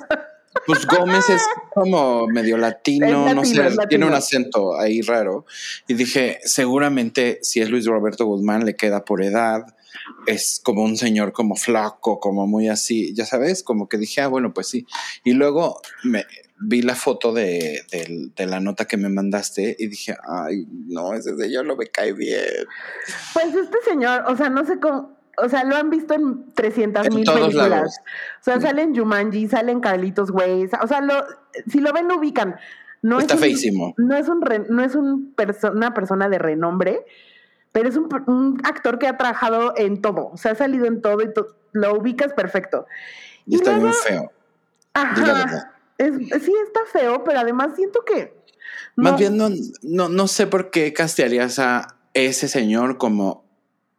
pues Gómez es como medio latino, no sé, latino. tiene un acento ahí raro. Y dije, seguramente si es Luis Roberto Guzmán le queda por edad, es como un señor como flaco, como muy así, ya sabes, como que dije, ah, bueno, pues sí. Y luego me vi la foto de, de- de la nota que me mandaste y dije, ay, no, ese señor no me cae bien. Pues este señor, o sea, no sé cómo, o sea, lo han visto en 300 En mil películas. lados. O sea, sale en Jumanji, sale en Carlitos Way, o sea, lo, si lo ven lo ubican. No Está es un- feísimo. No es, un re- no es un perso- una persona de renombre, pero es un, actor que ha trabajado en todo. O sea, ha salido en todo y to- lo ubicas perfecto. Y está luego- muy feo. Ajá. Es, sí, está feo, pero además siento que. Más bien, no, no, no sé por qué castearías a ese señor como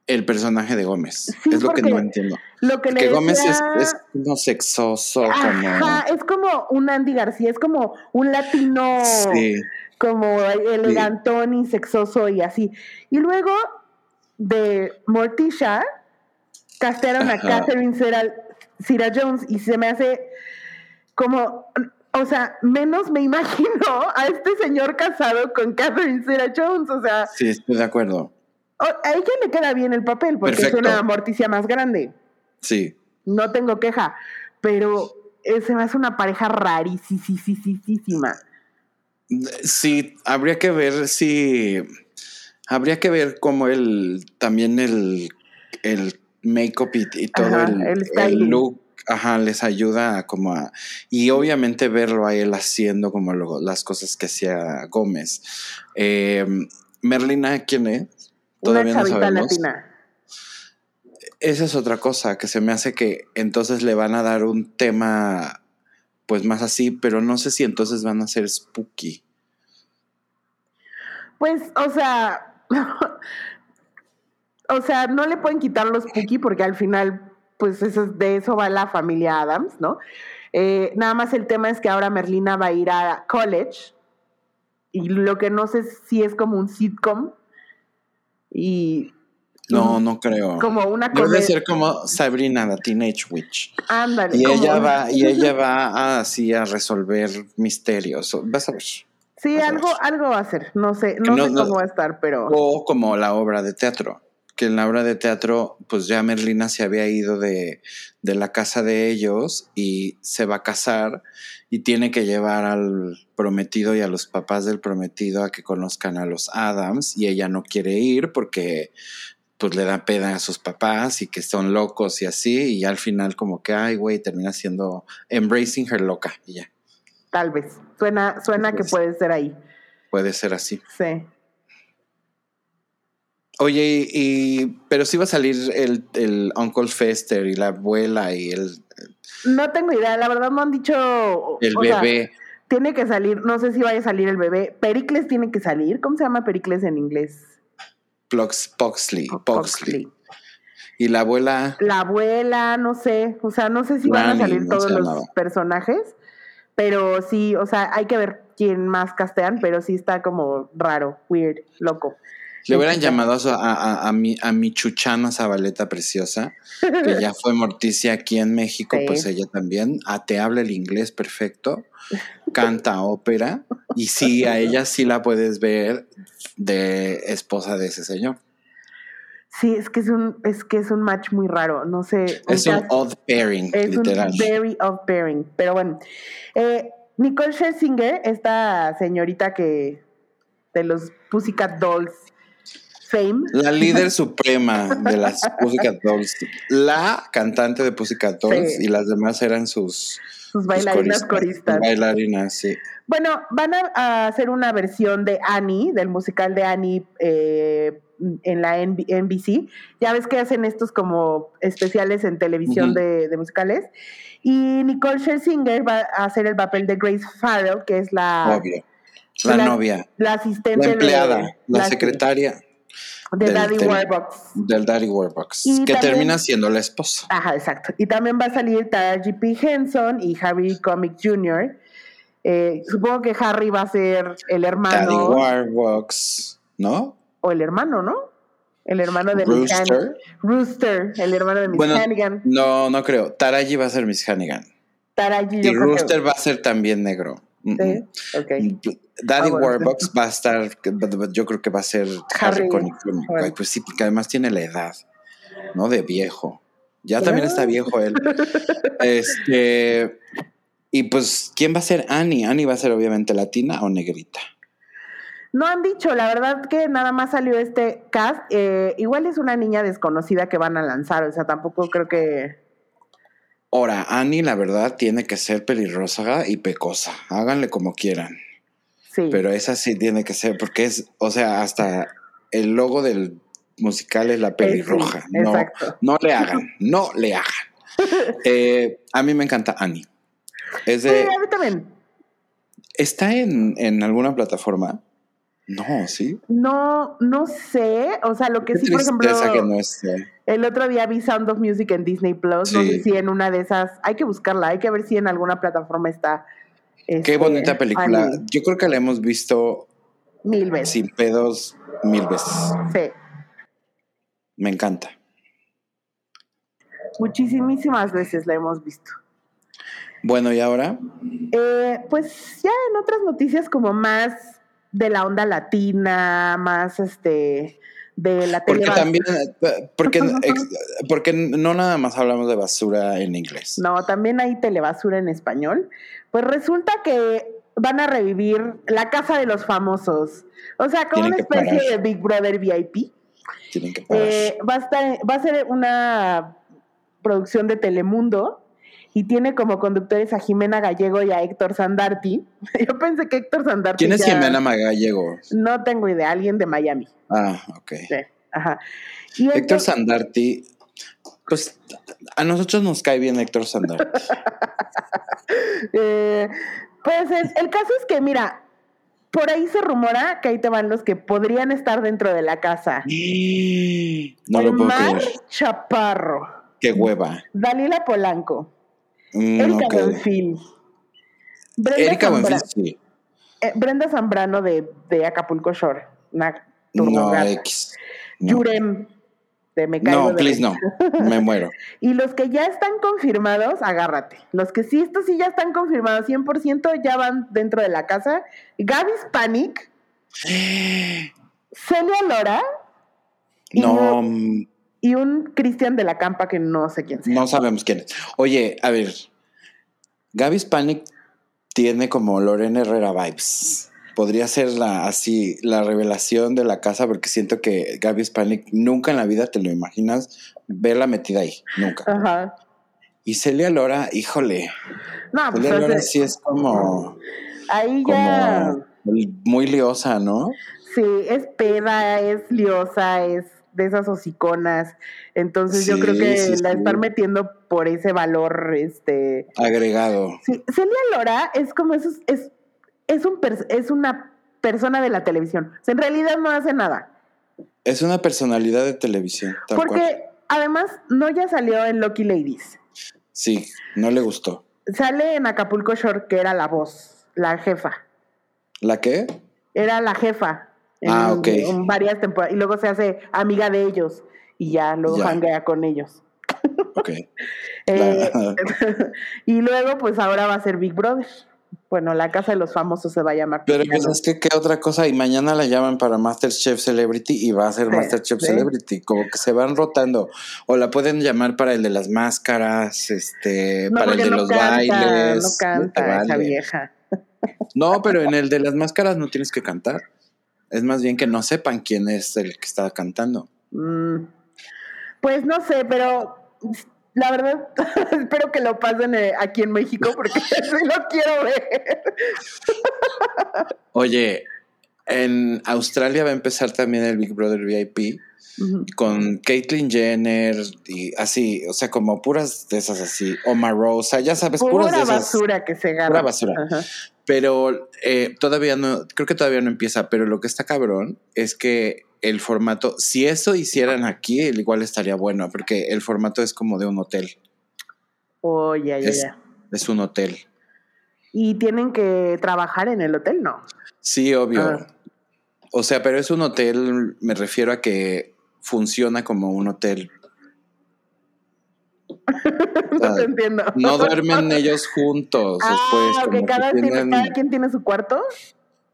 el personaje de Gómez. Sí, es lo que porque no entiendo. Lo que le Que Gómez es, es como sexoso, Ajá, como. es como un Andy García, es como un latino, Sí. Como elegantón y sexoso y así. Y luego de Morticia, castearon a. Catherine Cira Jones y se me hace como, o sea, menos me imagino a este señor casado con Catherine Cira Jones, o sea, Sí, estoy de acuerdo. a ella le queda bien el papel porque Perfecto. es una Morticia más grande. Sí. No tengo queja, pero eh, se me hace una pareja rarísima. Sí, habría que ver si. Habría que ver cómo el. También el. El make-up y, y todo Ajá, el, el look. Ajá, les ayuda a como a. Y obviamente verlo a él haciendo como lo- las cosas que hacía Gómez. Eh, Merlina, ¿quién es? Una Todavía no chavita sabemos. latina. Esa es otra cosa que se me hace que entonces le van a dar un tema pues más así, pero no sé si entonces van a ser spooky. Pues, o sea, o sea, no le pueden quitar los Pookie porque al final, pues eso, es- de eso va la familia Adams, ¿no? Eh, nada más el tema es que ahora Merlina va a ir a college y lo que no sé si es como un sitcom y No, no creo. como una Debe de comedia. ser como Sabrina, la Teenage Witch. Ándale. Y ella va, y ella va a, así a resolver misterios. Vas a ver. Sí, algo, ver. algo va a hacer. No sé, no, No, sé no. cómo va a estar, pero. O como la obra de teatro. Que en la obra de teatro, pues ya Merlina se había ido de, de la casa de ellos y se va a casar y tiene que llevar al prometido y a los papás del prometido a que conozcan a los Adams y ella no quiere ir porque pues le da pena a sus papás y que son locos y así y al final como que ay güey termina siendo embracing her loca y ya Tal vez. Suena, suena que puede ser ahí. puede ser así Sí. Oye, y, pero sí va a salir el, el Uncle Fester y la abuela y el, No tengo idea, la verdad no han dicho. el sea, bebé. tiene que salir, no sé si vaya a salir el bebé. Pericles tiene que salir. ¿Cómo se llama Pericles en inglés? Plux- Poxley, Po- Poxley. Y la abuela, La abuela, no sé. O sea, no sé si van a salir todos los personajes. Pero sí, o sea, hay que ver quién más castean, pero sí está como raro, weird, loco. le hubieran llamado a, a, a, a mi, a mi chuchana Zabaleta preciosa, que ya fue morticia aquí en México, Sí. pues ella también, a te habla el inglés perfecto, canta ópera, y sí, a ella sí la puedes ver de esposa de ese señor. Sí, es que es un, es que es un match muy raro. No sé. Es sea, un odd pairing, Es literal. un very off pairing. Pero bueno. Eh, Nicole Scherzinger, esta señorita que de los Pussycat Dolls fame. La líder suprema de las Pussycat Dolls. La cantante de Pussycat Dolls Sí. y las demás eran sus, Sus bailarinas sus coristas. Bailarinas, sí. Bueno, van a, hacer una versión de Annie, del musical de Annie, eh, en la NBC. Ya ves que hacen estos como especiales en televisión de, musicales. Y Nicole Scherzinger va a hacer el papel de Grace Farrell, que es la... La, novia. La asistente. La empleada, la, secretaria. De Daddy Warbucks. Del Daddy Warbucks. Que termina siendo la esposa. Ajá, exacto. Y también va a salir Tara G.P. Henson y Harry Comic Jr., eh, supongo que Harry va a ser el hermano. Daddy Warbucks, ¿no? O el hermano, ¿no? El hermano de Rooster. Miss Rooster, el hermano de Miss bueno, Hannigan. No, no creo. Taraji va a ser Miss Hannigan. Taraji. Y Rooster va a ser también negro. Sí, okay. Daddy ah, Warbucks va a estar, yo creo que va a ser Harry, con Pues sí, porque además tiene la edad, ¿no? De viejo. Ya también está viejo él. este, y pues, ¿quién va a ser Annie? Annie va a ser obviamente latina o negrita. No han dicho, la verdad que nada más salió este cast. Eh, igual es una niña desconocida que van a lanzar, o sea, tampoco creo que. Ahora, Annie, la verdad, tiene que ser pelirrosa y pecosa. Háganle como quieran. Sí. Pero esa sí tiene que ser, porque es, o sea, hasta el logo del musical es la pelirroja. no, no le hagan, no le hagan. Eh, a mí me encanta Annie. Es de, sí, a mí también. ¿Está en, en, alguna plataforma? No, ¿sí? No, no sé. O sea, lo que sí, por ejemplo. El otro día vi Sound of Music en Disney Plus. No sé si en una de esas. Hay que buscarla, hay que ver si en alguna plataforma está. Qué este, bonita película. Yo creo que la hemos visto. Mil veces. Sin pedos, mil veces. Sí. Me encanta. Muchísimas veces la hemos visto. Bueno, ¿y ahora? Eh, pues ya en otras noticias como más de la onda latina, más este de la Porque también, eh, porque, porque no nada más hablamos de basura en inglés. No, también hay telebasura en español. Pues resulta que van a revivir La Casa de los Famosos. O sea, como una especie de Big Brother VIP. Tienen que eh, va, a estar, va a ser una producción de Telemundo y tiene como conductores a Jimena Gallego y a Héctor Sandarti. Yo pensé que Héctor Sandarti. ¿Quién es Jimena Gallego? No tengo idea, alguien de Miami. Ah, ok. Sí, ajá. Héctor Sandarti, pues a nosotros nos cae bien Héctor Sandarti. Eh, pues el caso es que, mira, por ahí se rumora que ahí te van los que podrían estar dentro de la casa. No lo puedo Mar Chaparro. Qué hueva. Dalila Polanco. Mm, Erika Buenfil. Erika Buenfil, sí. Eh, Brenda Zambrano de, de Acapulco Shore. no, X. Yurem Me No, please no. Me muero. y los que ya están confirmados, agárrate. Los que sí, estos sí ya están confirmados 100%, ya van dentro de la casa. Gaby's Panic. Celia Lora. No. Mm, y un Cristian de la Campa que no sé quién sea. No sabemos quién es. Oye, a ver, Gaby Panic tiene como Lorena Herrera vibes. Podría ser la así la revelación de la casa porque siento que Gaby Panic nunca en la vida te lo imaginas verla metida ahí, nunca. Ajá. Y Celia Lora, híjole. No, Celia pues, Lora sí es como ahí ya muy liosa, ¿no? Sí, es peda, es liosa, es de esas hociconas. Entonces yo creo que la están metiendo por ese valor este agregado. Sí, Celia Lora es como eso es es un es una persona de la televisión. en realidad no hace nada. Es una personalidad de televisión. Porque además no ya salió en Lucky Ladies. Sí, no le gustó. Sale en Acapulco Shore que era la voz, la jefa. ¿La qué? Era la jefa ah, ok. En varias temporadas. Y luego se hace amiga de ellos y ya luego hanguea con ellos. Ok. Eh, y luego, pues ahora va a ser Big Brother. Bueno, la casa de los famosos se va a llamar. Pero pues es que qué otra cosa, y mañana la llaman para Masterchef Celebrity y va a ser Masterchef Celebrity, como que se van rotando. O la pueden llamar para el de las máscaras, este, para el de los bailes. No canta esa vieja. No, pero en el de las máscaras no tienes que cantar. Es más bien que no sepan quién es el que está cantando. Mm. pues no sé, pero la verdad espero que lo pasen eh, aquí en México porque sí lo quiero ver. Oye, en Australia va a empezar también el Big Brother VIP con Caitlyn Jenner y así, o sea, como puras de esas así, Omarosa, ya sabes, puras de esas. basura que se gana. Pura basura. Pero eh, todavía no, creo que todavía no empieza, pero lo que está cabrón es que el formato, si eso hicieran aquí, igual estaría bueno, porque el formato es como de un hotel. Oh, ya, ya, ya. Es un hotel. ¿Y tienen que trabajar en el hotel? No. Sí, obvio. Ah. O sea, pero es un hotel, me refiero a que funciona como un hotel. no te entiendo. No duermen ellos juntos. Ah, que cada, cada quien tiene su cuarto.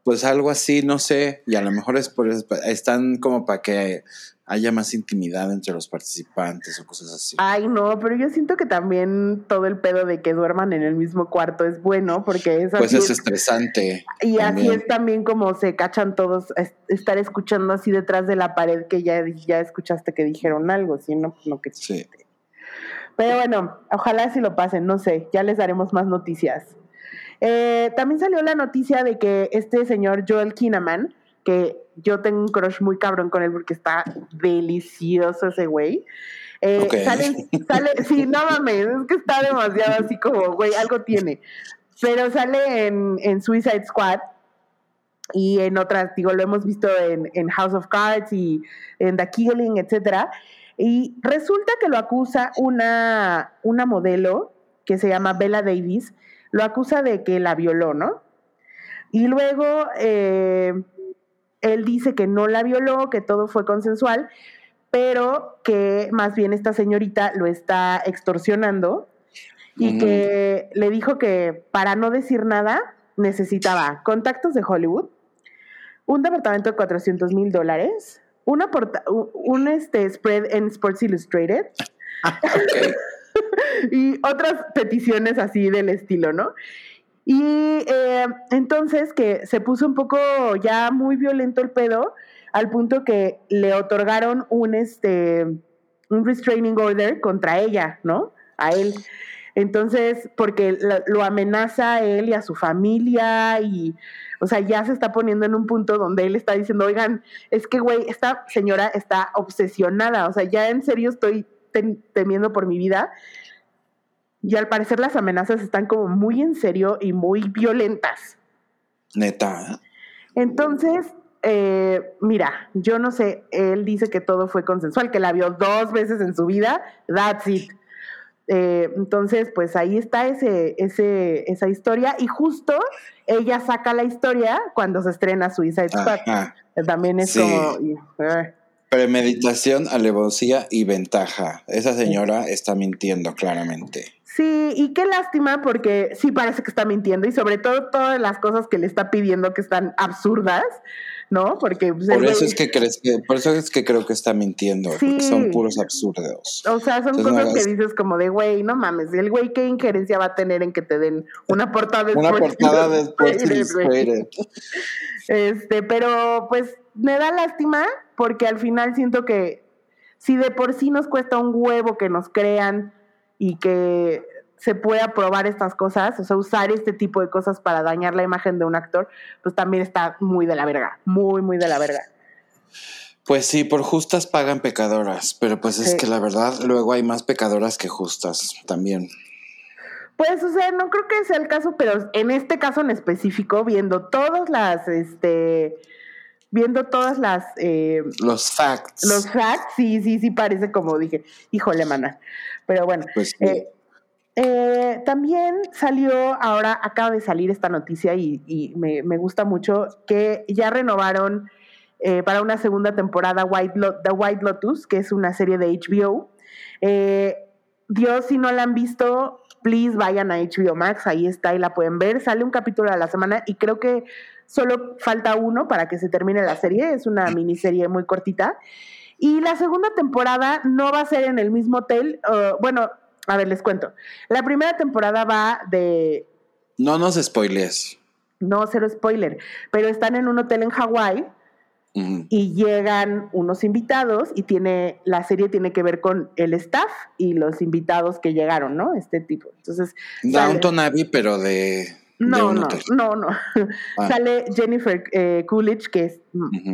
Pues algo así, no sé. Y a lo mejor es por están como para que haya más intimidad entre los participantes o cosas así. Ay, no, pero yo siento que también todo el pedo de que duerman en el mismo cuarto es bueno porque es Pues es estresante. Y así es también como se cachan todos estar escuchando así detrás de la pared que ya, ya escuchaste que dijeron algo, sino no, pues no que sí. Pero bueno, ojalá si lo pasen, no sé, ya les daremos más noticias. Eh, también salió la noticia de que este señor Joel Kinnaman, que yo tengo un crush muy cabrón con él porque está delicioso ese güey. Eh, sale, sale, sí, no mames, es que está demasiado así como, güey, algo tiene. Pero sale en, en Suicide Squad y en otras, digo, lo hemos visto en, en, House of Cards y en The Killing, etcétera. Y resulta que lo acusa una, una modelo que se llama Bella Davis, lo acusa de que la violó, ¿no? Y luego eh, él dice que no la violó, que todo fue consensual, pero que más bien esta señorita lo está extorsionando y que le dijo que para no decir nada necesitaba contactos de Hollywood, un departamento de 400 mil dólares, una un este spread en Sports Illustrated y otras peticiones así del estilo, ¿no? Y eh, entonces que se puso un poco ya muy violento el pedo, al punto que le otorgaron un, este, un restraining order contra ella, ¿no? A él. Entonces, porque lo amenaza a él y a su familia y, o sea, ya se está poniendo en un punto donde él está diciendo, oigan, es que, güey, esta señora está obsesionada, o sea, ya en serio estoy temiendo por mi vida y al parecer las amenazas están como muy en serio y muy violentas. Neta. Entonces, eh, mira, yo no sé, él dice que todo fue consensual, que la vio dos veces en su vida, that's it. Eh, entonces, pues ahí está ese, ese, esa historia y justo ella saca la historia cuando se estrena Suicide Squad. También es como... Eh. Premeditación, alevosía y ventaja. Esa señora está mintiendo claramente. Sí, y qué lástima porque sí parece que está mintiendo y sobre todo todas las cosas que le está pidiendo que están absurdas, ¿no? Porque pues, por eso es que crees que por eso es que creo que está mintiendo, porque son puros absurdos. O sea, son cosas que dices como de güey, no mames, el güey qué injerencia va a tener en que te den una portada de una portada de Este, pero pues me da lástima porque al final siento que si de por sí nos cuesta un huevo que nos crean y que se pueda probar estas cosas, o sea, usar este tipo de cosas para dañar la imagen de un actor, pues también está muy de la verga, muy, muy de la verga. Pues sí, por justas pagan pecadoras, pero pues es que la verdad luego hay más pecadoras que justas también. Pues, o sea, no creo que sea el caso, pero en este caso en específico, viendo todas las, este, viendo todas las... Eh, los facts. Los facts, sí, sí, sí, parece como dije, híjole, mana. Pero bueno, pues eh, eh, también salió, ahora acaba de salir esta noticia y, me, gusta mucho, que ya renovaron para una segunda temporada White The White Lotus, que es una serie de HBO. Dios, si no la han visto, please vayan a HBO Max, ahí está y la pueden ver. Sale un capítulo a la semana y creo que Solo falta uno para que se termine la serie, es una miniserie muy cortita. Y la segunda temporada no va a ser en el mismo hotel. Uh, bueno, a ver, les cuento. La primera temporada va de... No nos spoilees. No, cero spoiler. Pero están en un hotel en Hawái y llegan unos invitados y tiene la serie tiene que ver con el staff y los invitados que llegaron, ¿no? Este tipo. Entonces... Downton Abbey, pero de No, no, no, no. Ah. Sale Jennifer eh, Coolidge, que es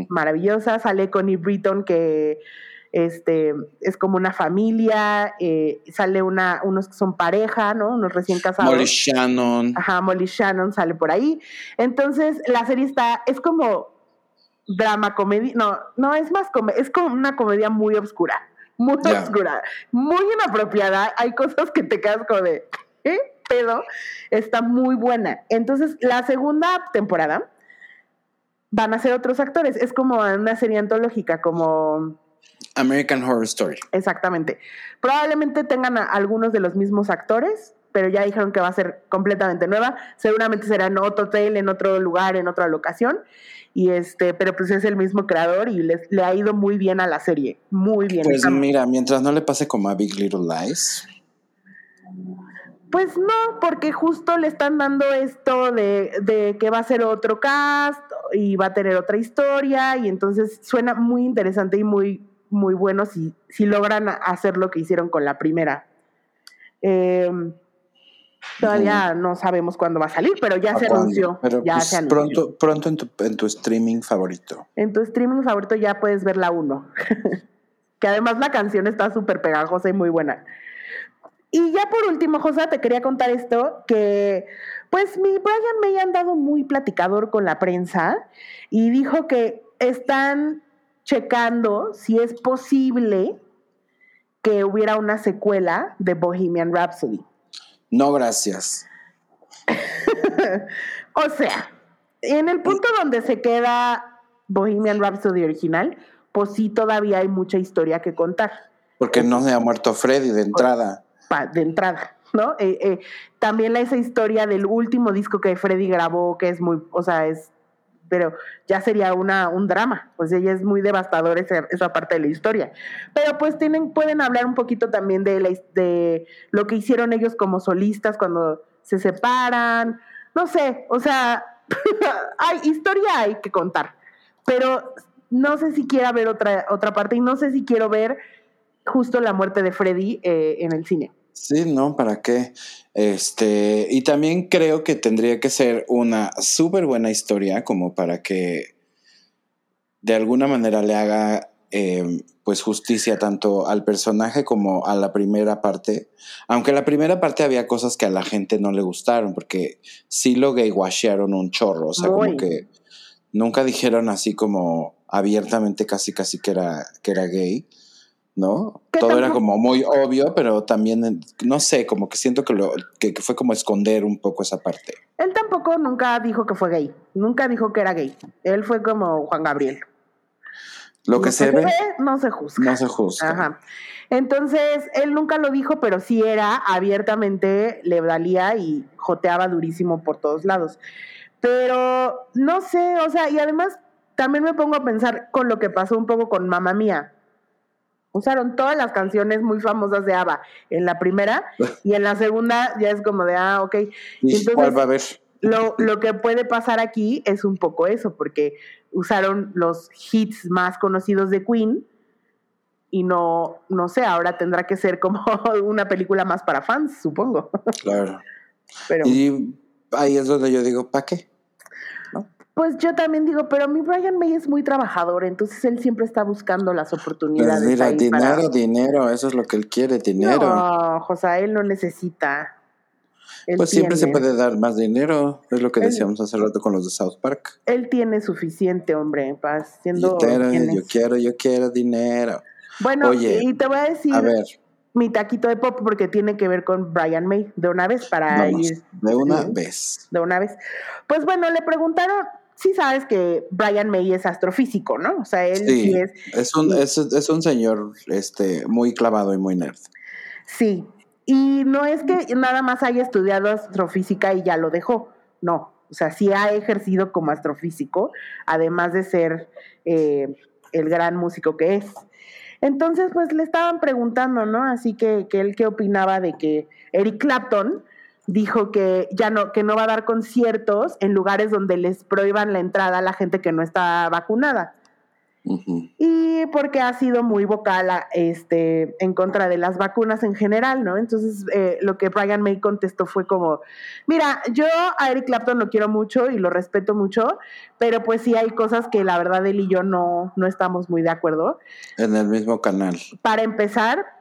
maravillosa. Sale Connie Britton, que este, es como una familia. Eh, sale una, unos que son pareja, ¿no? Unos recién casados. Molly Shannon. Ajá, Molly Shannon sale por ahí. Entonces, la serie está, es como drama, comedia. No, no, es más, es como una comedia muy oscura. Muy oscura. Muy inapropiada. Hay cosas que te quedas como de. ¿eh? Pero está muy buena. Entonces, la segunda temporada van a ser otros actores. Es como una serie antológica, como... American Horror Story. Exactamente. Probablemente tengan algunos de los mismos actores, pero ya dijeron que va a ser completamente nueva. Seguramente será en otro hotel, en otro lugar, en otra locación. Y este, pero pues es el mismo creador y le ha ido muy bien a la serie. Muy bien. Pues mira, mientras no le pase como a Big Little Lies. Pues no, porque justo le están dando esto de, que va a ser otro cast y va a tener otra historia y entonces suena muy interesante y muy, muy bueno si, si logran hacer lo que hicieron con la primera. Em, todavía no sabemos cuándo va a salir, pero ya se anunció. Pero ya pues, Pronto, pronto en, tu, en tu streaming favorito. En tu streaming favorito ya puedes ver la 1. que además la canción está súper pegajosa y muy buena. Y ya por último, José, te quería contar esto, que pues mi Brian May ha andado muy platicador con la prensa y dijo que están checando si es posible que hubiera una secuela de Bohemian Rhapsody. No, gracias. o sea, en el punto donde se queda Bohemian Rhapsody original, pues sí todavía hay mucha historia que contar. Porque no se ha muerto Freddy de entrada de entrada, ¿no? Eh, eh, también esa historia del último disco que Freddy grabó, que es muy, o sea, es, pero ya sería una, un drama, pues ella es muy devastador esa, esa parte de la historia. Pero pues tienen, pueden hablar un poquito también de, la, de lo que hicieron ellos como solistas cuando se separan, no sé, o sea, hay historia hay que contar, pero no sé si quiera ver otra, otra parte y no sé si quiero ver justo la muerte de Freddy eh, en el cine. Sí, no, ¿para qué? Este, y también creo que tendría que ser una súper buena historia como para que de alguna manera le haga eh, pues justicia tanto al personaje como a la primera parte. Aunque la primera parte había cosas que a la gente no le gustaron, porque sí lo gay washearon un chorro, o sea, como que nunca dijeron así como abiertamente casi casi que era, que era gay. ¿No? Todo era como muy obvio, pero también, no sé, como que siento que, lo, que, fue como esconder un poco esa parte. Él tampoco nunca dijo que fue gay, nunca dijo que era gay. Él fue como Juan Gabriel. Lo que se, ve, no se juzga. No se juzga. Ajá. Entonces, él nunca lo dijo, pero sí era abiertamente, le valía y joteaba durísimo por todos lados. Pero no sé, o sea, y además también me pongo a pensar con lo que pasó un poco con Mamá Mía usaron todas las canciones muy famosas de ABBA en la primera y en la segunda ya es como de, ah, ok. Entonces, ¿Cuál va a haber? Lo, lo que puede pasar aquí es un poco eso, porque usaron los hits más conocidos de Queen y no, no sé, ahora tendrá que ser como una película más para fans, supongo. Claro. Pero, y ahí es donde yo digo, ¿para qué? Pues yo también digo, pero mi Brian May es muy trabajador, entonces él siempre está buscando las oportunidades. Pues mira, dinero, dinero, eso es lo que él quiere, dinero. No, José, él no necesita. pues siempre se puede dar más dinero, es lo que decíamos hace rato con los de South Park. Él tiene suficiente, hombre, para siendo. Yo quiero, yo quiero, dinero. Bueno, y te voy a decir. mi taquito de pop porque tiene que ver con Brian May de una vez para ir. De una vez. De una vez. Pues bueno, le preguntaron, sí sabes que Brian May es astrofísico, ¿no? O sea, él sí, es. Es un, es, un señor este, muy clavado y muy nerd. Sí. Y no es que nada más haya estudiado astrofísica y ya lo dejó. No. O sea, sí ha ejercido como astrofísico, además de ser eh, el gran músico que es. Entonces, pues le estaban preguntando, ¿no? Así que, que él qué opinaba de que Eric Clapton dijo que ya no, que no va a dar conciertos en lugares donde les prohíban la entrada a la gente que no está vacunada. Y porque ha sido muy vocal este, en contra de las vacunas en general, ¿no? Entonces, eh, lo que Brian May contestó fue como, mira, yo a Eric Clapton lo quiero mucho y lo respeto mucho, pero pues sí hay cosas que la verdad él y yo no, no estamos muy de acuerdo. En el mismo canal. Para empezar,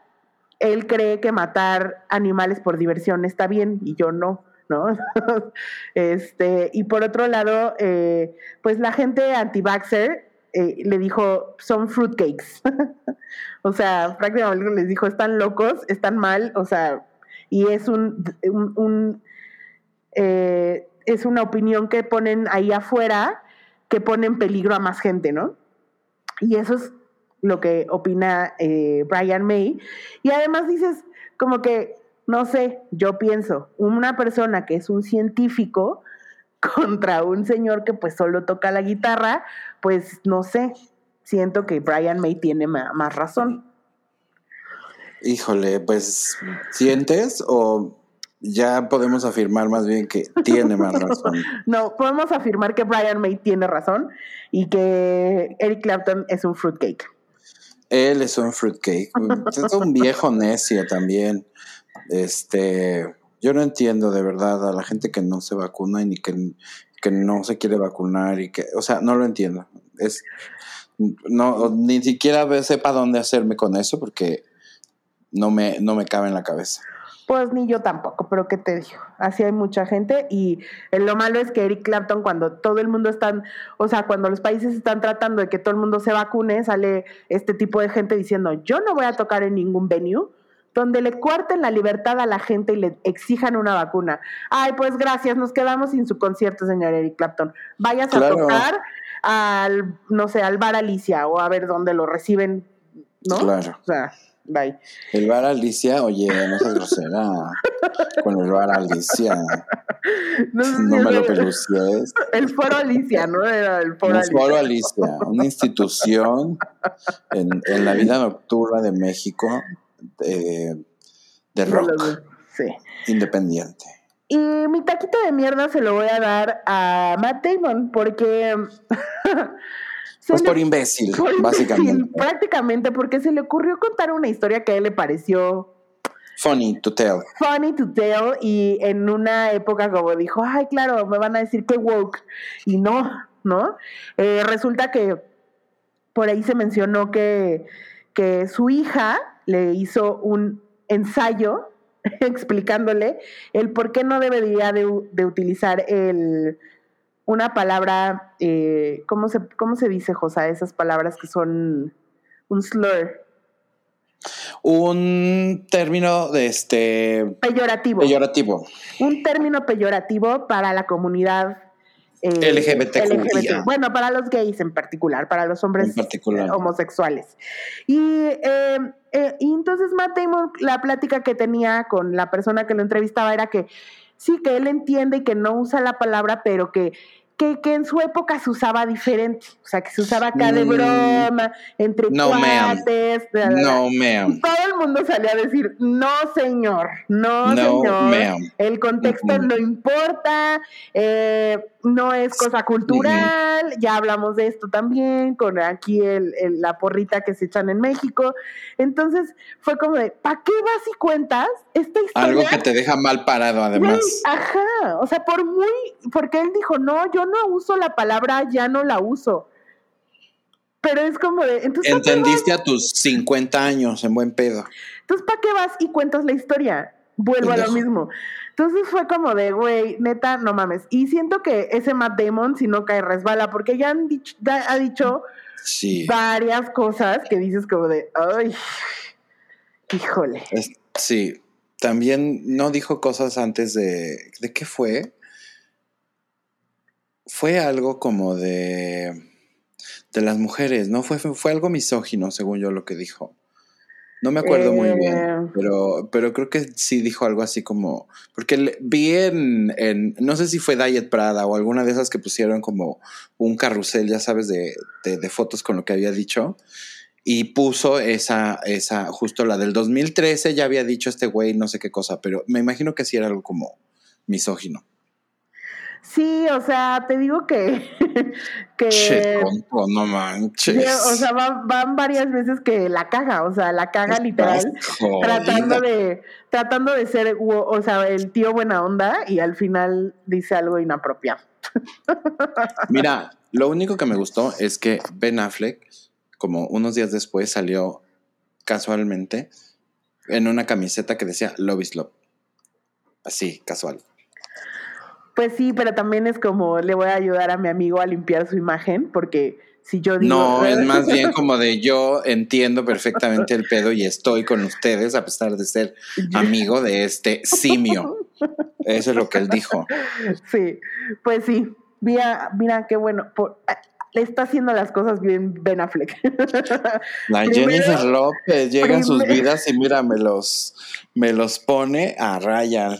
él cree que matar animales por diversión está bien y yo no. ¿no? este, y por otro lado, eh, pues la gente anti-vaxxer eh, le dijo, son fruitcakes. o sea, prácticamente les dijo, están locos, están mal, o sea, y es un, eh, es una opinión que ponen ahí afuera que pone en peligro a más gente, ¿no? Y eso es lo que opina eh, Brian May. Y además dices, como que, no sé, yo pienso, una persona que es un científico, contra un señor que pues solo toca la guitarra, pues no sé, siento que Brian May tiene más razón. Híjole, pues ¿sientes o ya podemos afirmar más bien que tiene más razón? no, podemos afirmar que Brian May tiene razón y que Eric Clapton es un fruitcake. Él es un fruitcake, es un viejo necio también. Este, yo no entiendo de verdad a la gente que no se vacuna y ni que, que no se quiere vacunar y que, o sea, no lo entiendo. Es, no, ni siquiera sepa dónde hacerme con eso porque no me, no me cabe en la cabeza. Pues ni yo tampoco, pero ¿qué te digo? Así hay mucha gente y lo malo es que Eric Clapton cuando todo el mundo está, o sea, cuando los países están tratando de que todo el mundo se vacune, sale este tipo de gente diciendo, yo no voy a tocar en ningún venue donde le cuarten la libertad a la gente y le exijan una vacuna. Ay, pues gracias, nos quedamos sin su concierto, señor Eric Clapton. Vayas a tocar al, no sé, al bar Alicia o a ver dónde lo reciben, ¿no? Claro. O sea, bye. El bar Alicia, oye, no se grosera con el bar Alicia. No, me lo pelucies. El Foro Alicia, ¿no? Era el Foro Alicia. Foro Alicia, una institución en, en la vida nocturna de México de, rock. Independiente. Y mi taquito de mierda se lo voy a dar a Matt Damon porque... pues por imbécil, básicamente. prácticamente porque se le ocurrió contar una historia que a él le pareció... Funny to tell. Funny to tell y en una época como dijo, ay, claro, me van a decir que woke. Y no, ¿no? Eh, resulta que por ahí se mencionó que, que su hija le hizo un ensayo explicándole el por qué no debería de, utilizar el, una palabra, eh, ¿cómo, se, ¿cómo se dice, Josa? Esas palabras que son un slur. Un término de este peyorativo. Peyorativo. Un término peyorativo para la comunidad eh, LGBT, Bueno, para los gays en particular, para los hombres homosexuales. Y, eh, eh, y entonces Matt Damon, la plática que tenía con la persona que lo entrevistaba era que sí, que él entiende y que no usa la palabra, pero que que, que, en su época se usaba diferente, o sea, que se usaba acá de mm. broma, entre no, cuates. No, ma'am. Todo el mundo salía a decir, no, señor, no, señor. El contexto no importa, eh, no es cosa cultural, ya hablamos de esto también, con aquí el, la porrita que se echan en México. Entonces fue como de, ¿para qué vas y cuentas esta historia? Algo que te deja mal parado, además. ajá, o sea, por muy, porque él dijo, no, yo no uso la palabra, ya no la uso. Pero es como de. Entonces, Entendiste a tus 50 años en buen pedo. Entonces, ¿para qué vas y cuentas la historia? Vuelvo a lo mismo. Entonces fue como de, güey, neta, no mames. Y siento que ese Matt Damon, si no cae, resbala, porque ya han dicho, ha dicho varias cosas que dices como de, ay, híjole. sí, también no dijo cosas antes de, ¿de qué fue? Fue algo como de, de las mujeres, ¿no? Fue, fue algo misógino, según yo lo que dijo. No me acuerdo muy bien, eh. pero, pero creo que sí dijo algo así como, porque vi en, en, no sé si fue Diet Prada o alguna de esas que pusieron como un carrusel, ya sabes, de, de, de fotos con lo que había dicho, y puso esa, esa, justo la del 2013, ya había dicho este güey no sé qué cosa, pero me imagino que sí era algo como misógino. Sí, o sea, te digo que. que che, no manches. O sea, van, varias veces que la caga, o sea, la caga literal. Tratando de, tratando de ser, o sea, el tío buena onda y al final dice algo inapropiado. Mira, lo único que me gustó es que Ben Affleck, como unos días después, salió casualmente en una camiseta que decía Love is Love. Así, casual. Pues sí, pero también es como le voy a ayudar a mi amigo a limpiar su imagen, porque si yo digo. No, es más bien como de yo entiendo perfectamente el pedo y estoy con ustedes a pesar de ser amigo de este simio. Eso es lo que él dijo. Sí, pues sí. Mira, mira qué bueno. Ah, le está haciendo las cosas bien Ben Affleck. La Jennifer López llega en sus vidas y mira, me los, me los pone a raya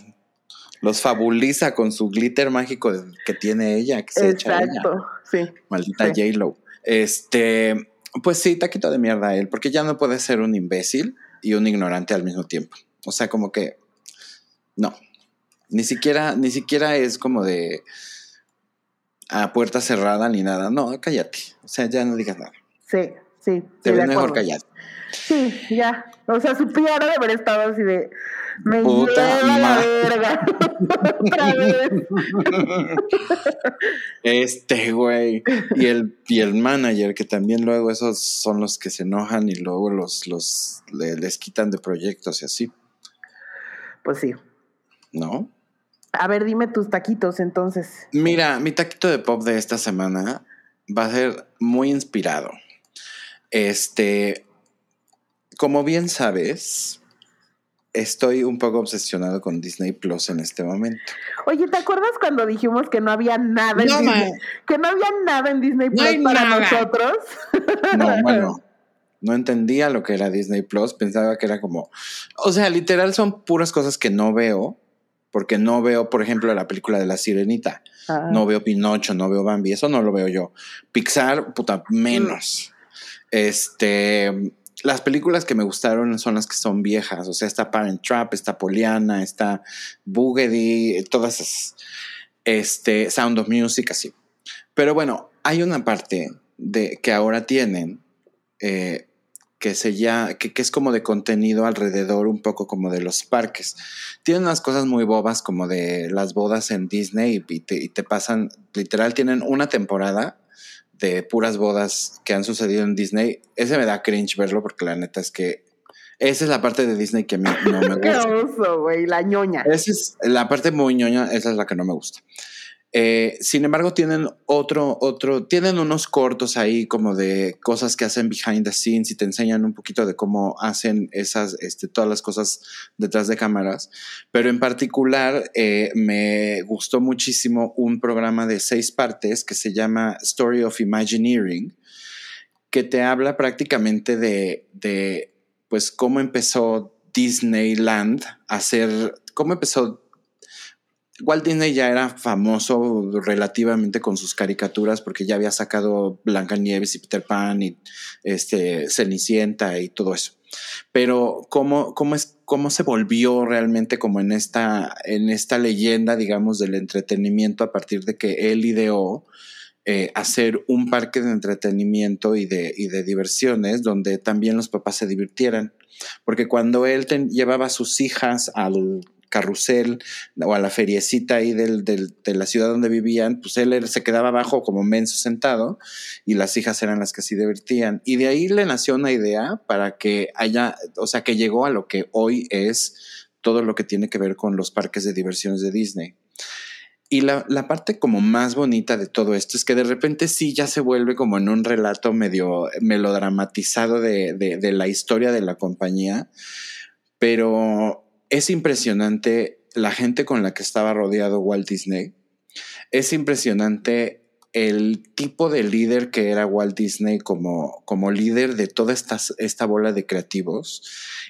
los fabuliza con su glitter mágico que tiene ella, que se echa ella. sí. Maldita J-Lo. Este, pues sí, taquito de mierda a él, porque ya no puede ser un imbécil y un ignorante al mismo tiempo. O sea, como que no. Ni siquiera, ni siquiera es como de a puerta cerrada ni nada. No, cállate. O sea, ya no digas nada. Sí, sí. Te ves mejor callado. Sí, ya. O sea, su de haber estado así de me Puta lleva la verga. Otra vez. Este güey. Y el, y el manager, que también luego esos son los que se enojan y luego los, los les quitan de proyectos y así. Pues sí. ¿No? A ver, dime tus taquitos entonces. Mira, mi taquito de pop de esta semana va a ser muy inspirado. Este, como bien sabes, estoy un poco obsesionado con Disney Plus en este momento. Oye, ¿te acuerdas cuando dijimos que no había nada en Disney? Que no había nada en Disney Plus para nosotros. No, bueno. No entendía lo que era Disney Plus, pensaba que era como, o sea, literal son puras cosas que no veo, porque no veo, por ejemplo, la película de la Sirenita, ah. no veo Pinocho, no veo Bambi, eso no lo veo yo. Pixar, puta, menos. Este, las películas que me gustaron son las que son viejas. O sea, está Parent Trap, está Poliana, está Boogedy, todas esas. Este, Sound of Music, así. Pero bueno, hay una parte de, que ahora tienen eh, que, se ya, que, es como de contenido alrededor, un poco como de los parques. Tienen unas cosas muy bobas como de las bodas en Disney y y te pasan, literal, tienen una temporada de puras bodas que han sucedido en Disney, ese me da cringe verlo porque la neta es que esa es la parte de Disney que a mí no me gusta. Qué güey, la ñoña. Esa es la parte muy ñoña, esa es la que no me gusta. Eh, sin embargo, tienen otro, otro, tienen unos cortos ahí como de cosas que hacen behind the scenes y te enseñan un poquito de cómo hacen esas, este, todas las cosas detrás de cámaras. Pero en particular, eh, me gustó muchísimo un programa de seis partes que se llama Story of Imagineering, que te habla prácticamente de, de pues, cómo empezó Disneyland a ser, cómo empezó Walt Disney ya era famoso relativamente con sus caricaturas porque ya había sacado Blancanieves y Peter Pan y este, Cenicienta y todo eso. Pero cómo, cómo, es, cómo se volvió realmente como en esta, en esta leyenda, digamos, del entretenimiento a partir de que él ideó eh, hacer un parque de entretenimiento y de, y de diversiones donde también los papás se divirtieran. Porque cuando él llevaba a sus hijas al carrusel o a la feriecita ahí del, de la ciudad donde vivían, pues él se quedaba abajo como menso sentado y las hijas eran las que se divertían. Y de ahí le nació una idea para que haya, o sea, que llegó a lo que hoy es todo lo que tiene que ver con los parques de diversiones de Disney. Y la, parte como más bonita de todo esto es que de repente sí ya se vuelve como en un relato medio melodramatizado de, de la historia de la compañía, pero es impresionante la gente con la que estaba rodeado Walt Disney. Es impresionante el tipo de líder que era Walt Disney como, como líder de toda esta, esta bola de creativos.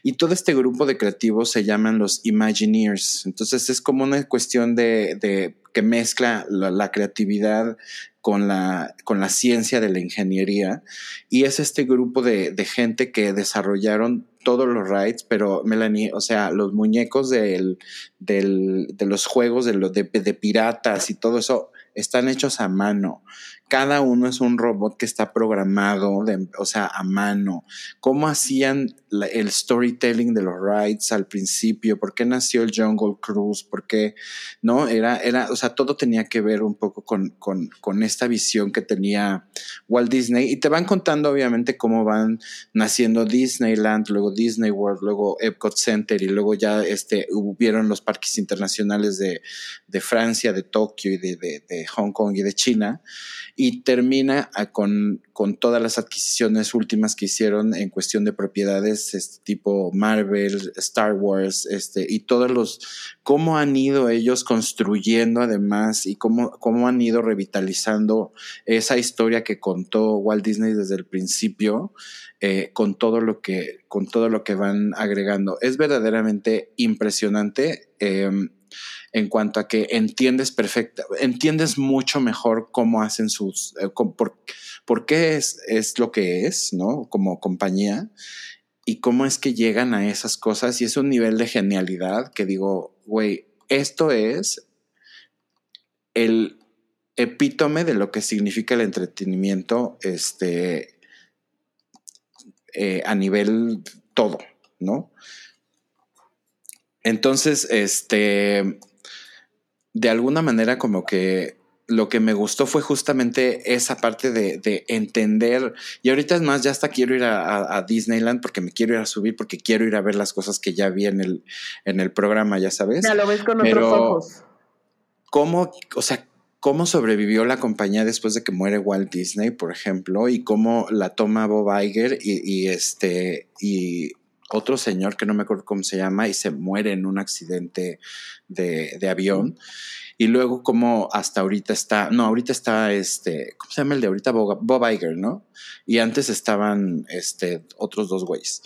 Y todo este grupo de creativos se llaman los Imagineers. Entonces es como una cuestión de, que mezcla la, creatividad con la, con la ciencia de la ingeniería. Y es este grupo de, de gente que desarrollaron todos los rides, pero Melanie, o sea, los muñecos del, del, de los juegos de, los de, de piratas y todo eso están hechos a mano. Cada uno es un robot que está programado, de, o sea, a mano. ¿Cómo hacían el storytelling de los rides al principio? ¿Por qué nació el Jungle Cruise? ¿Por qué? ¿No? Era, era, o sea, todo tenía que ver un poco con, con, con esta visión que tenía Walt Disney. Y te van contando, obviamente, cómo van naciendo Disneyland, luego Disney World, luego Epcot Center y luego ya este, hubieron los parques internacionales de, de Francia, de Tokio y de, de, de Hong Kong y de China y termina con, con, todas las adquisiciones últimas que hicieron en cuestión de propiedades este, tipo Marvel, Star Wars, este, y todos los, cómo han ido ellos construyendo además y cómo, cómo han ido revitalizando esa historia que contó Walt Disney desde el principio. Eh, con todo lo que con todo lo que van agregando es verdaderamente impresionante eh, en cuanto a que entiendes perfecta, entiendes mucho mejor cómo hacen sus, eh, por, qué es, es lo que es, ¿no? Como compañía y cómo es que llegan a esas cosas y es un nivel de genialidad que digo, güey, esto es el epítome de lo que significa el entretenimiento este, eh, a nivel todo, ¿no? Entonces, este, de alguna manera como que lo que me gustó fue justamente esa parte de, entender. Y ahorita es más, ya hasta quiero ir a, Disneyland porque me quiero ir a subir, porque quiero ir a ver las cosas que ya vi en el, en el programa, ya sabes. Ya lo ves con otros ojos. ¿Cómo, o sea, cómo sobrevivió la compañía después de que muere Walt Disney, por ejemplo, y cómo la toma Bob Iger y, y este, y otro señor que no me acuerdo cómo se llama y se muere en un accidente de, de avión. Y luego como hasta ahorita está, no, ahorita está este, ¿cómo se llama el de ahorita? Bob, Iger, ¿no? Y antes estaban este, otros dos güeyes.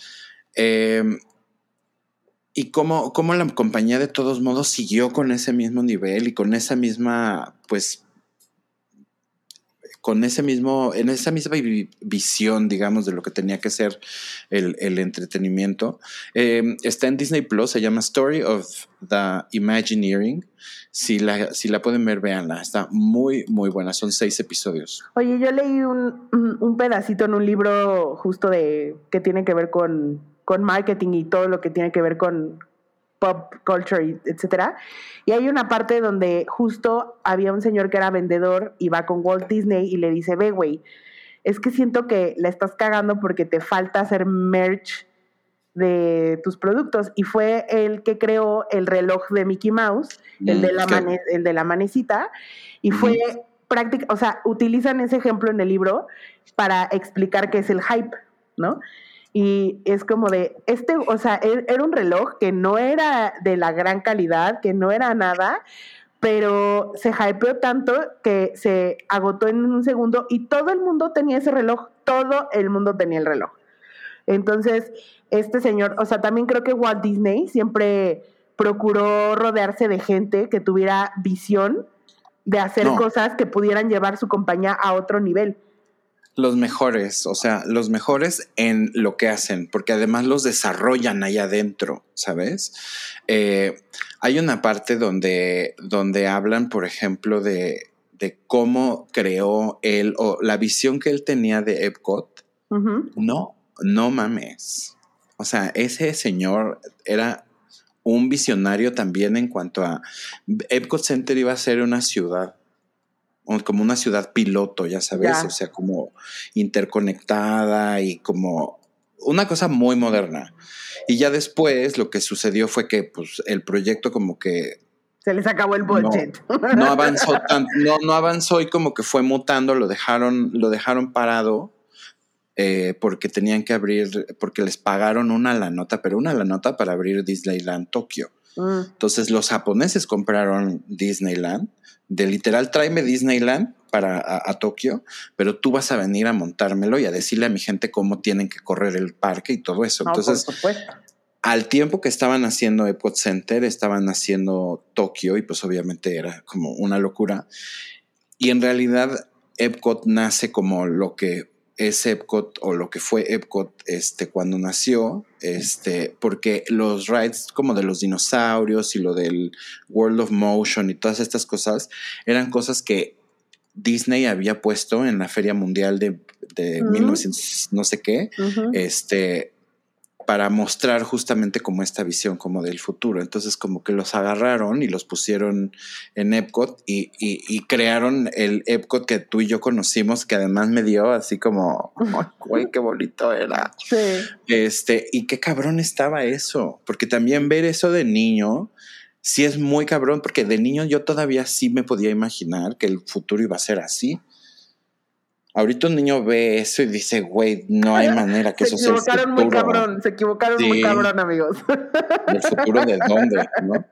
Em, y cómo, cómo la compañía de todos modos siguió con ese mismo nivel y con esa misma, pues, con ese mismo, en esa misma visión, digamos, de lo que tenía que ser el, entretenimiento. Em, está en Disney Plus, se llama Story of the Imagineering. Si la, si la pueden ver, véanla. Está muy, muy buena. Son seis episodios. Oye, yo leí un, pedacito en un libro justo de que tiene que ver con marketing y todo lo que tiene que ver con, pop culture, etcétera. Y hay una parte donde justo había un señor que era vendedor y va con Walt Disney y le dice, ve, güey, es que siento que la estás cagando porque te falta hacer merch de tus productos. Y fue el que creó el reloj de Mickey Mouse, el, de la mm, el de la manecita, y fue práctica, o sea, utilizan ese ejemplo en el libro para explicar qué es el hype, ¿no? Y es como de, este, o sea, e-, era un reloj que no era de la gran calidad, que no era nada, pero se hypeó tanto que se agotó en un segundo y todo el mundo tenía ese reloj, todo el mundo tenía el reloj. Entonces, este señor, o sea, también creo que Walt Disney siempre procuró rodearse de gente que tuviera visión de hacer cosas que pudieran llevar su compañía a otro nivel los mejores, o sea, los mejores en lo que hacen, porque además los desarrollan ahí adentro, ¿sabes? Eh, hay una parte donde, donde hablan, por ejemplo, de, de, cómo creó él o la visión que él tenía de Epcot. No, no mames. O sea, ese señor era un visionario también en cuanto a Epcot Center iba a ser una ciudad como una ciudad piloto, ya sabes, o sea, como interconectada y como una cosa muy moderna. Y ya después lo que sucedió fue que pues el proyecto como que se les acabó el budget. No, avanzó tanto, no, no avanzó y como que fue mutando, lo dejaron, lo dejaron parado eh, porque tenían que abrir, porque les pagaron una la nota, pero una la nota para abrir Disneyland Tokio. Mm. Entonces los japoneses compraron Disneyland de literal, tráeme Disneyland para a, Tokio, pero tú vas a venir a montármelo y a decirle a mi gente cómo tienen que correr el parque y todo eso. Entonces, al tiempo que estaban haciendo Epcot Center, estaban haciendo Tokio y pues obviamente era como una locura. Y en realidad Epcot nace como lo que es Epcot o lo que fue Epcot este, cuando nació, este, porque los rides como de los dinosaurios y lo del World of Motion y todas estas cosas eran cosas que Disney había puesto en la Feria Mundial de, de 1900 no sé qué, este, para mostrar justamente como esta visión como del futuro. Entonces como que los agarraron y los pusieron en Epcot y, y, crearon el Epcot que tú y yo conocimos, que además me dio así como, güey, qué bonito era. Sí. Este, y qué cabrón estaba eso, porque también ver eso de niño, sí es muy cabrón, porque de niño yo todavía sí me podía imaginar que el futuro iba a ser así. Ahorita un niño ve eso y dice, güey, no hay manera que eso sea. Se equivocaron muy cabrón, se equivocaron muy cabrón, amigos. ¿El futuro de dónde? ¿no?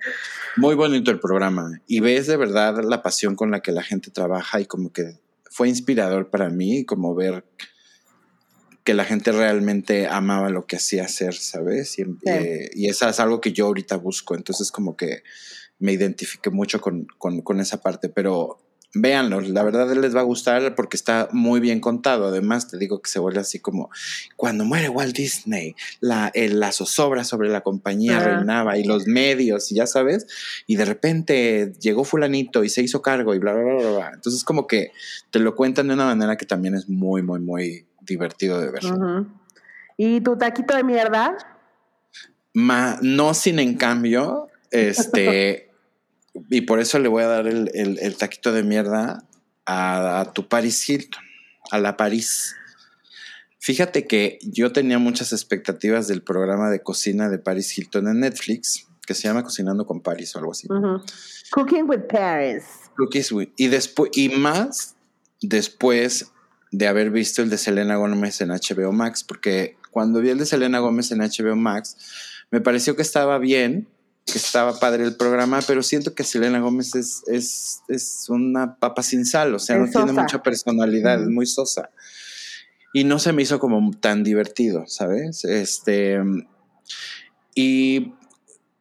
Muy bonito el programa. Y ves de verdad la pasión con la que la gente trabaja y como que fue inspirador para mí, como ver que la gente realmente amaba lo que hacía hacer, ¿sabes? Y, eh, y, eso es algo que yo ahorita busco. Entonces, como que me identifique mucho con, con, con esa parte, pero véanlo, la verdad les va a gustar porque está muy bien contado. Además, te digo que se vuelve así como cuando muere Walt Disney, la, la zozobra sobre la compañía reinaba y los medios, y ya sabes, y de repente llegó fulanito y se hizo cargo y bla, bla, bla, bla. Entonces, como que te lo cuentan de una manera que también es muy, muy, muy divertido de ver. ¿Y tu taquito de mierda? Ma, no sin en cambio, este... y por eso le voy a dar el, taquito de mierda a, tu Paris Hilton, a la París. Fíjate que yo tenía muchas expectativas del programa de cocina de Paris Hilton en Netflix, que se llama Cocinando con Paris o algo así. Cooking with Paris. Cookies with, y después, y más después de haber visto el de Selena Gómez en HBO Max, porque cuando vi el de Selena Gómez en HBO Max, me pareció que estaba bien, que estaba padre el programa, pero siento que Selena Gómez es, es, es una papa sin sal, o sea, no tiene mucha personalidad, es muy sosa. Y no se me hizo como tan divertido, ¿sabes? Este. Y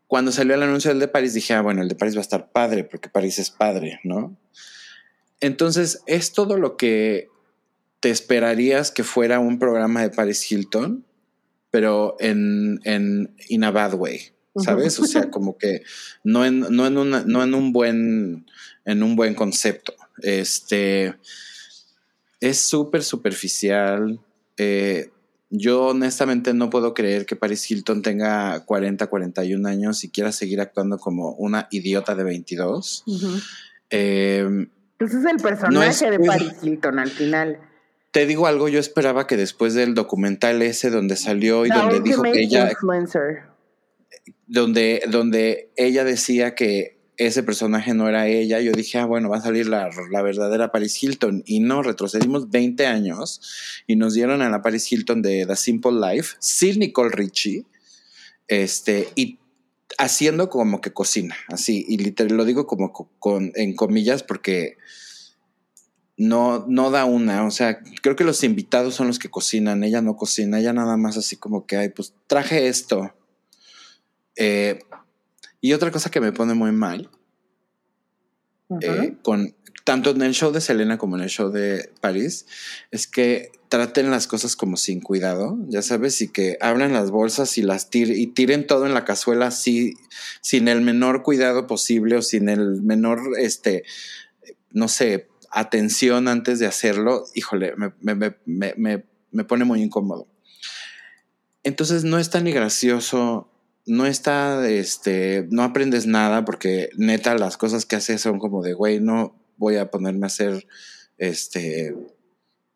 cuando salió el anuncio del de París, dije, ah, bueno, el de París va a estar padre, porque París es padre, ¿no? Entonces, es todo lo que te esperarías que fuera un programa de Paris Hilton, pero en, en in a bad way. ¿Sabes? O sea, como que no en, no en, una, no en un buen, en un buen concepto. Este es súper superficial. Eh, yo honestamente no puedo creer que Paris Hilton tenga 40, 41 años y quiera seguir actuando como una idiota de 22. Eh, Ese es el personaje de Paris Hilton al final. Te digo algo, yo esperaba que después del documental ese donde salió y donde dijo que ella donde, donde ella decía que ese personaje no era ella, yo dije, ah, bueno, va a salir la, verdadera Paris Hilton. Y no, retrocedimos 20 años y nos dieron a la Paris Hilton de The Simple Life, sin Nicole Richie, este, y haciendo como que cocina, así, y literal, lo digo como con, en comillas porque no, no da una, o sea, creo que los invitados son los que cocinan, ella no cocina, ella nada más así como que, ay, pues traje esto, eh, y otra cosa que me pone muy mal, eh, con, tanto en el show de Selena como en el show de París, es que traten las cosas como sin cuidado, ya sabes, y que abran las bolsas y las tiren, y tiren todo en la cazuela así, sin el menor cuidado posible o sin el menor, este, no sé, atención antes de hacerlo, híjole, me, me, me, me pone muy incómodo. Entonces no es tan ni gracioso no está, este, no aprendes nada porque neta las cosas que haces son como de, güey, no voy a ponerme a hacer, este,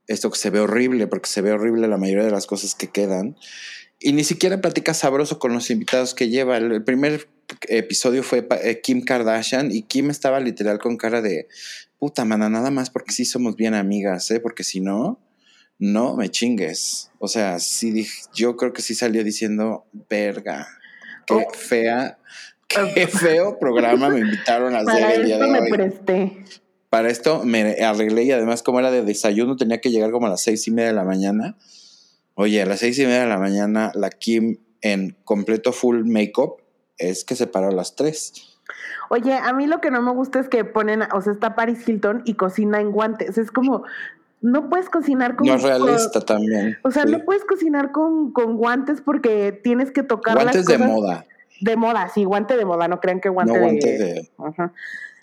esto que se ve horrible, porque se ve horrible la mayoría de las cosas que quedan. Y ni siquiera platica sabroso con los invitados que lleva. El, primer episodio fue eh, Kim Kardashian y Kim estaba literal con cara de, puta mana, nada más porque sí somos bien amigas, ¿eh? Porque si no, no me chingues. O sea, sí, yo creo que sí salió diciendo, verga, Qué fea, qué feo programa me invitaron a hacer el día de hoy. me presté. Para esto me arreglé y además como era de desayuno tenía que llegar como a las seis y media de la mañana. Oye, a las seis y media de la mañana la Kim en completo full makeup es que se paró a las tres. Oye, a mí lo que no me gusta es que ponen, o sea, está Paris Hilton y cocina en guantes. Es como, no puedes cocinar con... No es realista también. O sea, sí. no puedes cocinar con, con guantes porque tienes que tocar las Guantes de cosas- moda. De moda, sí, guante de moda, no crean que guante, No guante de... de. Ajá.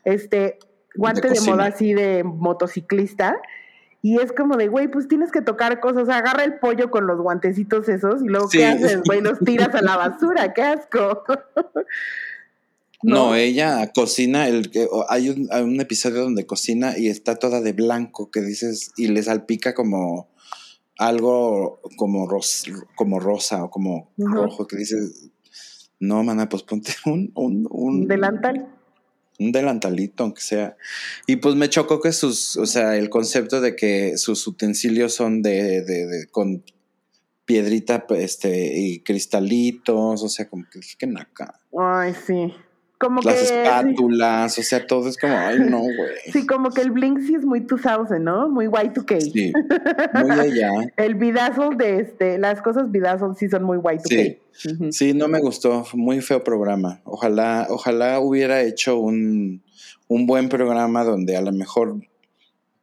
Este, guante de, moda así de motociclista. Y es como de, güey, pues tienes que tocar cosas. O sea, agarra el pollo con los guantecitos esos y luego, Sí. ¿qué haces, güey? Los tiras a la basura, qué asco. No, ella cocina, el hay un, hay un episodio donde cocina y está toda de blanco, que dices, y le salpica como algo como, ros- como rosa o como rojo, que dices, no, mana, pues ponte un, un, un, delantal. un delantalito, aunque sea. Y pues me chocó que sus, o sea, el concepto de que sus utensilios son de, de, de- con piedrita este, y cristalitos, o sea, como que, que naca. Ay, sí. Como Las que. espátulas, o sea, todo es como, ay, no, güey. Sí, como que el Blink sí es muy 2000, ¿no? Muy Y2K. Sí, muy allá. El Bedazzle de este, las cosas Bedazzle sí son muy Y2K. Ujú. Sí, no me gustó, muy feo programa. Ojalá, ojalá hubiera hecho un, un buen programa donde a lo mejor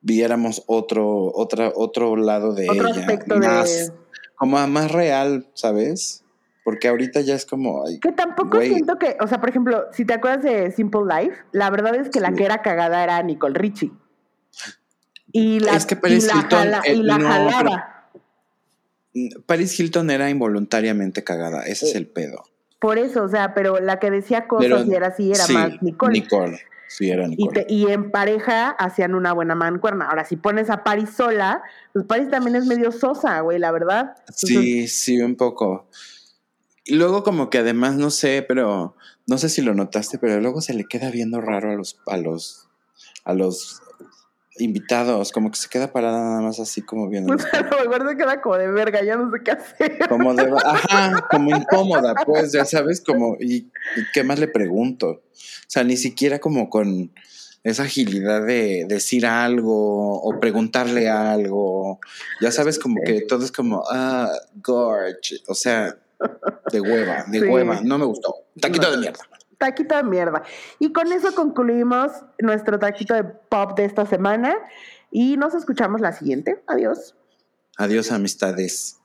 viéramos otro, otra, otro lado de Otro ella. aspecto más, de. como más real, ¿sabes? Porque ahorita ya es como, ay, Que tampoco Güey. siento que, o sea, por ejemplo, si te acuerdas de Simple Life, la verdad es que la que era cagada era Nicole Richie. Y la, Es que Paris y la, Hilton, jala- y eh, la no, jalaba. Paris Hilton era involuntariamente cagada, ese es el pedo. Por eso, o sea, pero la que decía cosas Pero y era así, era sí, más Nicole. Nicole, sí, era Y, Nicole. te- y en pareja hacían una buena mancuerna. Ahora, si pones a Paris sola, pues Paris también es medio sosa, güey, la verdad. Entonces, Sí, sí, un poco. Y luego como que además, no sé, pero no sé si lo notaste, pero luego se le queda viendo raro a los, a los, a los invitados, como que se queda parada nada más así como viendo. A lo mejor se queda como de verga, ya no sé qué hacer. Como de, ajá, como incómoda, pues, ya sabes, como, ¿y, y qué más le pregunto? O sea, ni siquiera como con esa agilidad de decir algo o preguntarle algo. Ya sabes, como que todo es como, ah, gorge, o sea, de hueva, de Sí. hueva, no me gustó. Taquito No. de mierda. Taquito de mierda. Y con eso concluimos nuestro taquito de pop de esta semana. Y nos escuchamos la siguiente. Adiós. Adiós, amistades.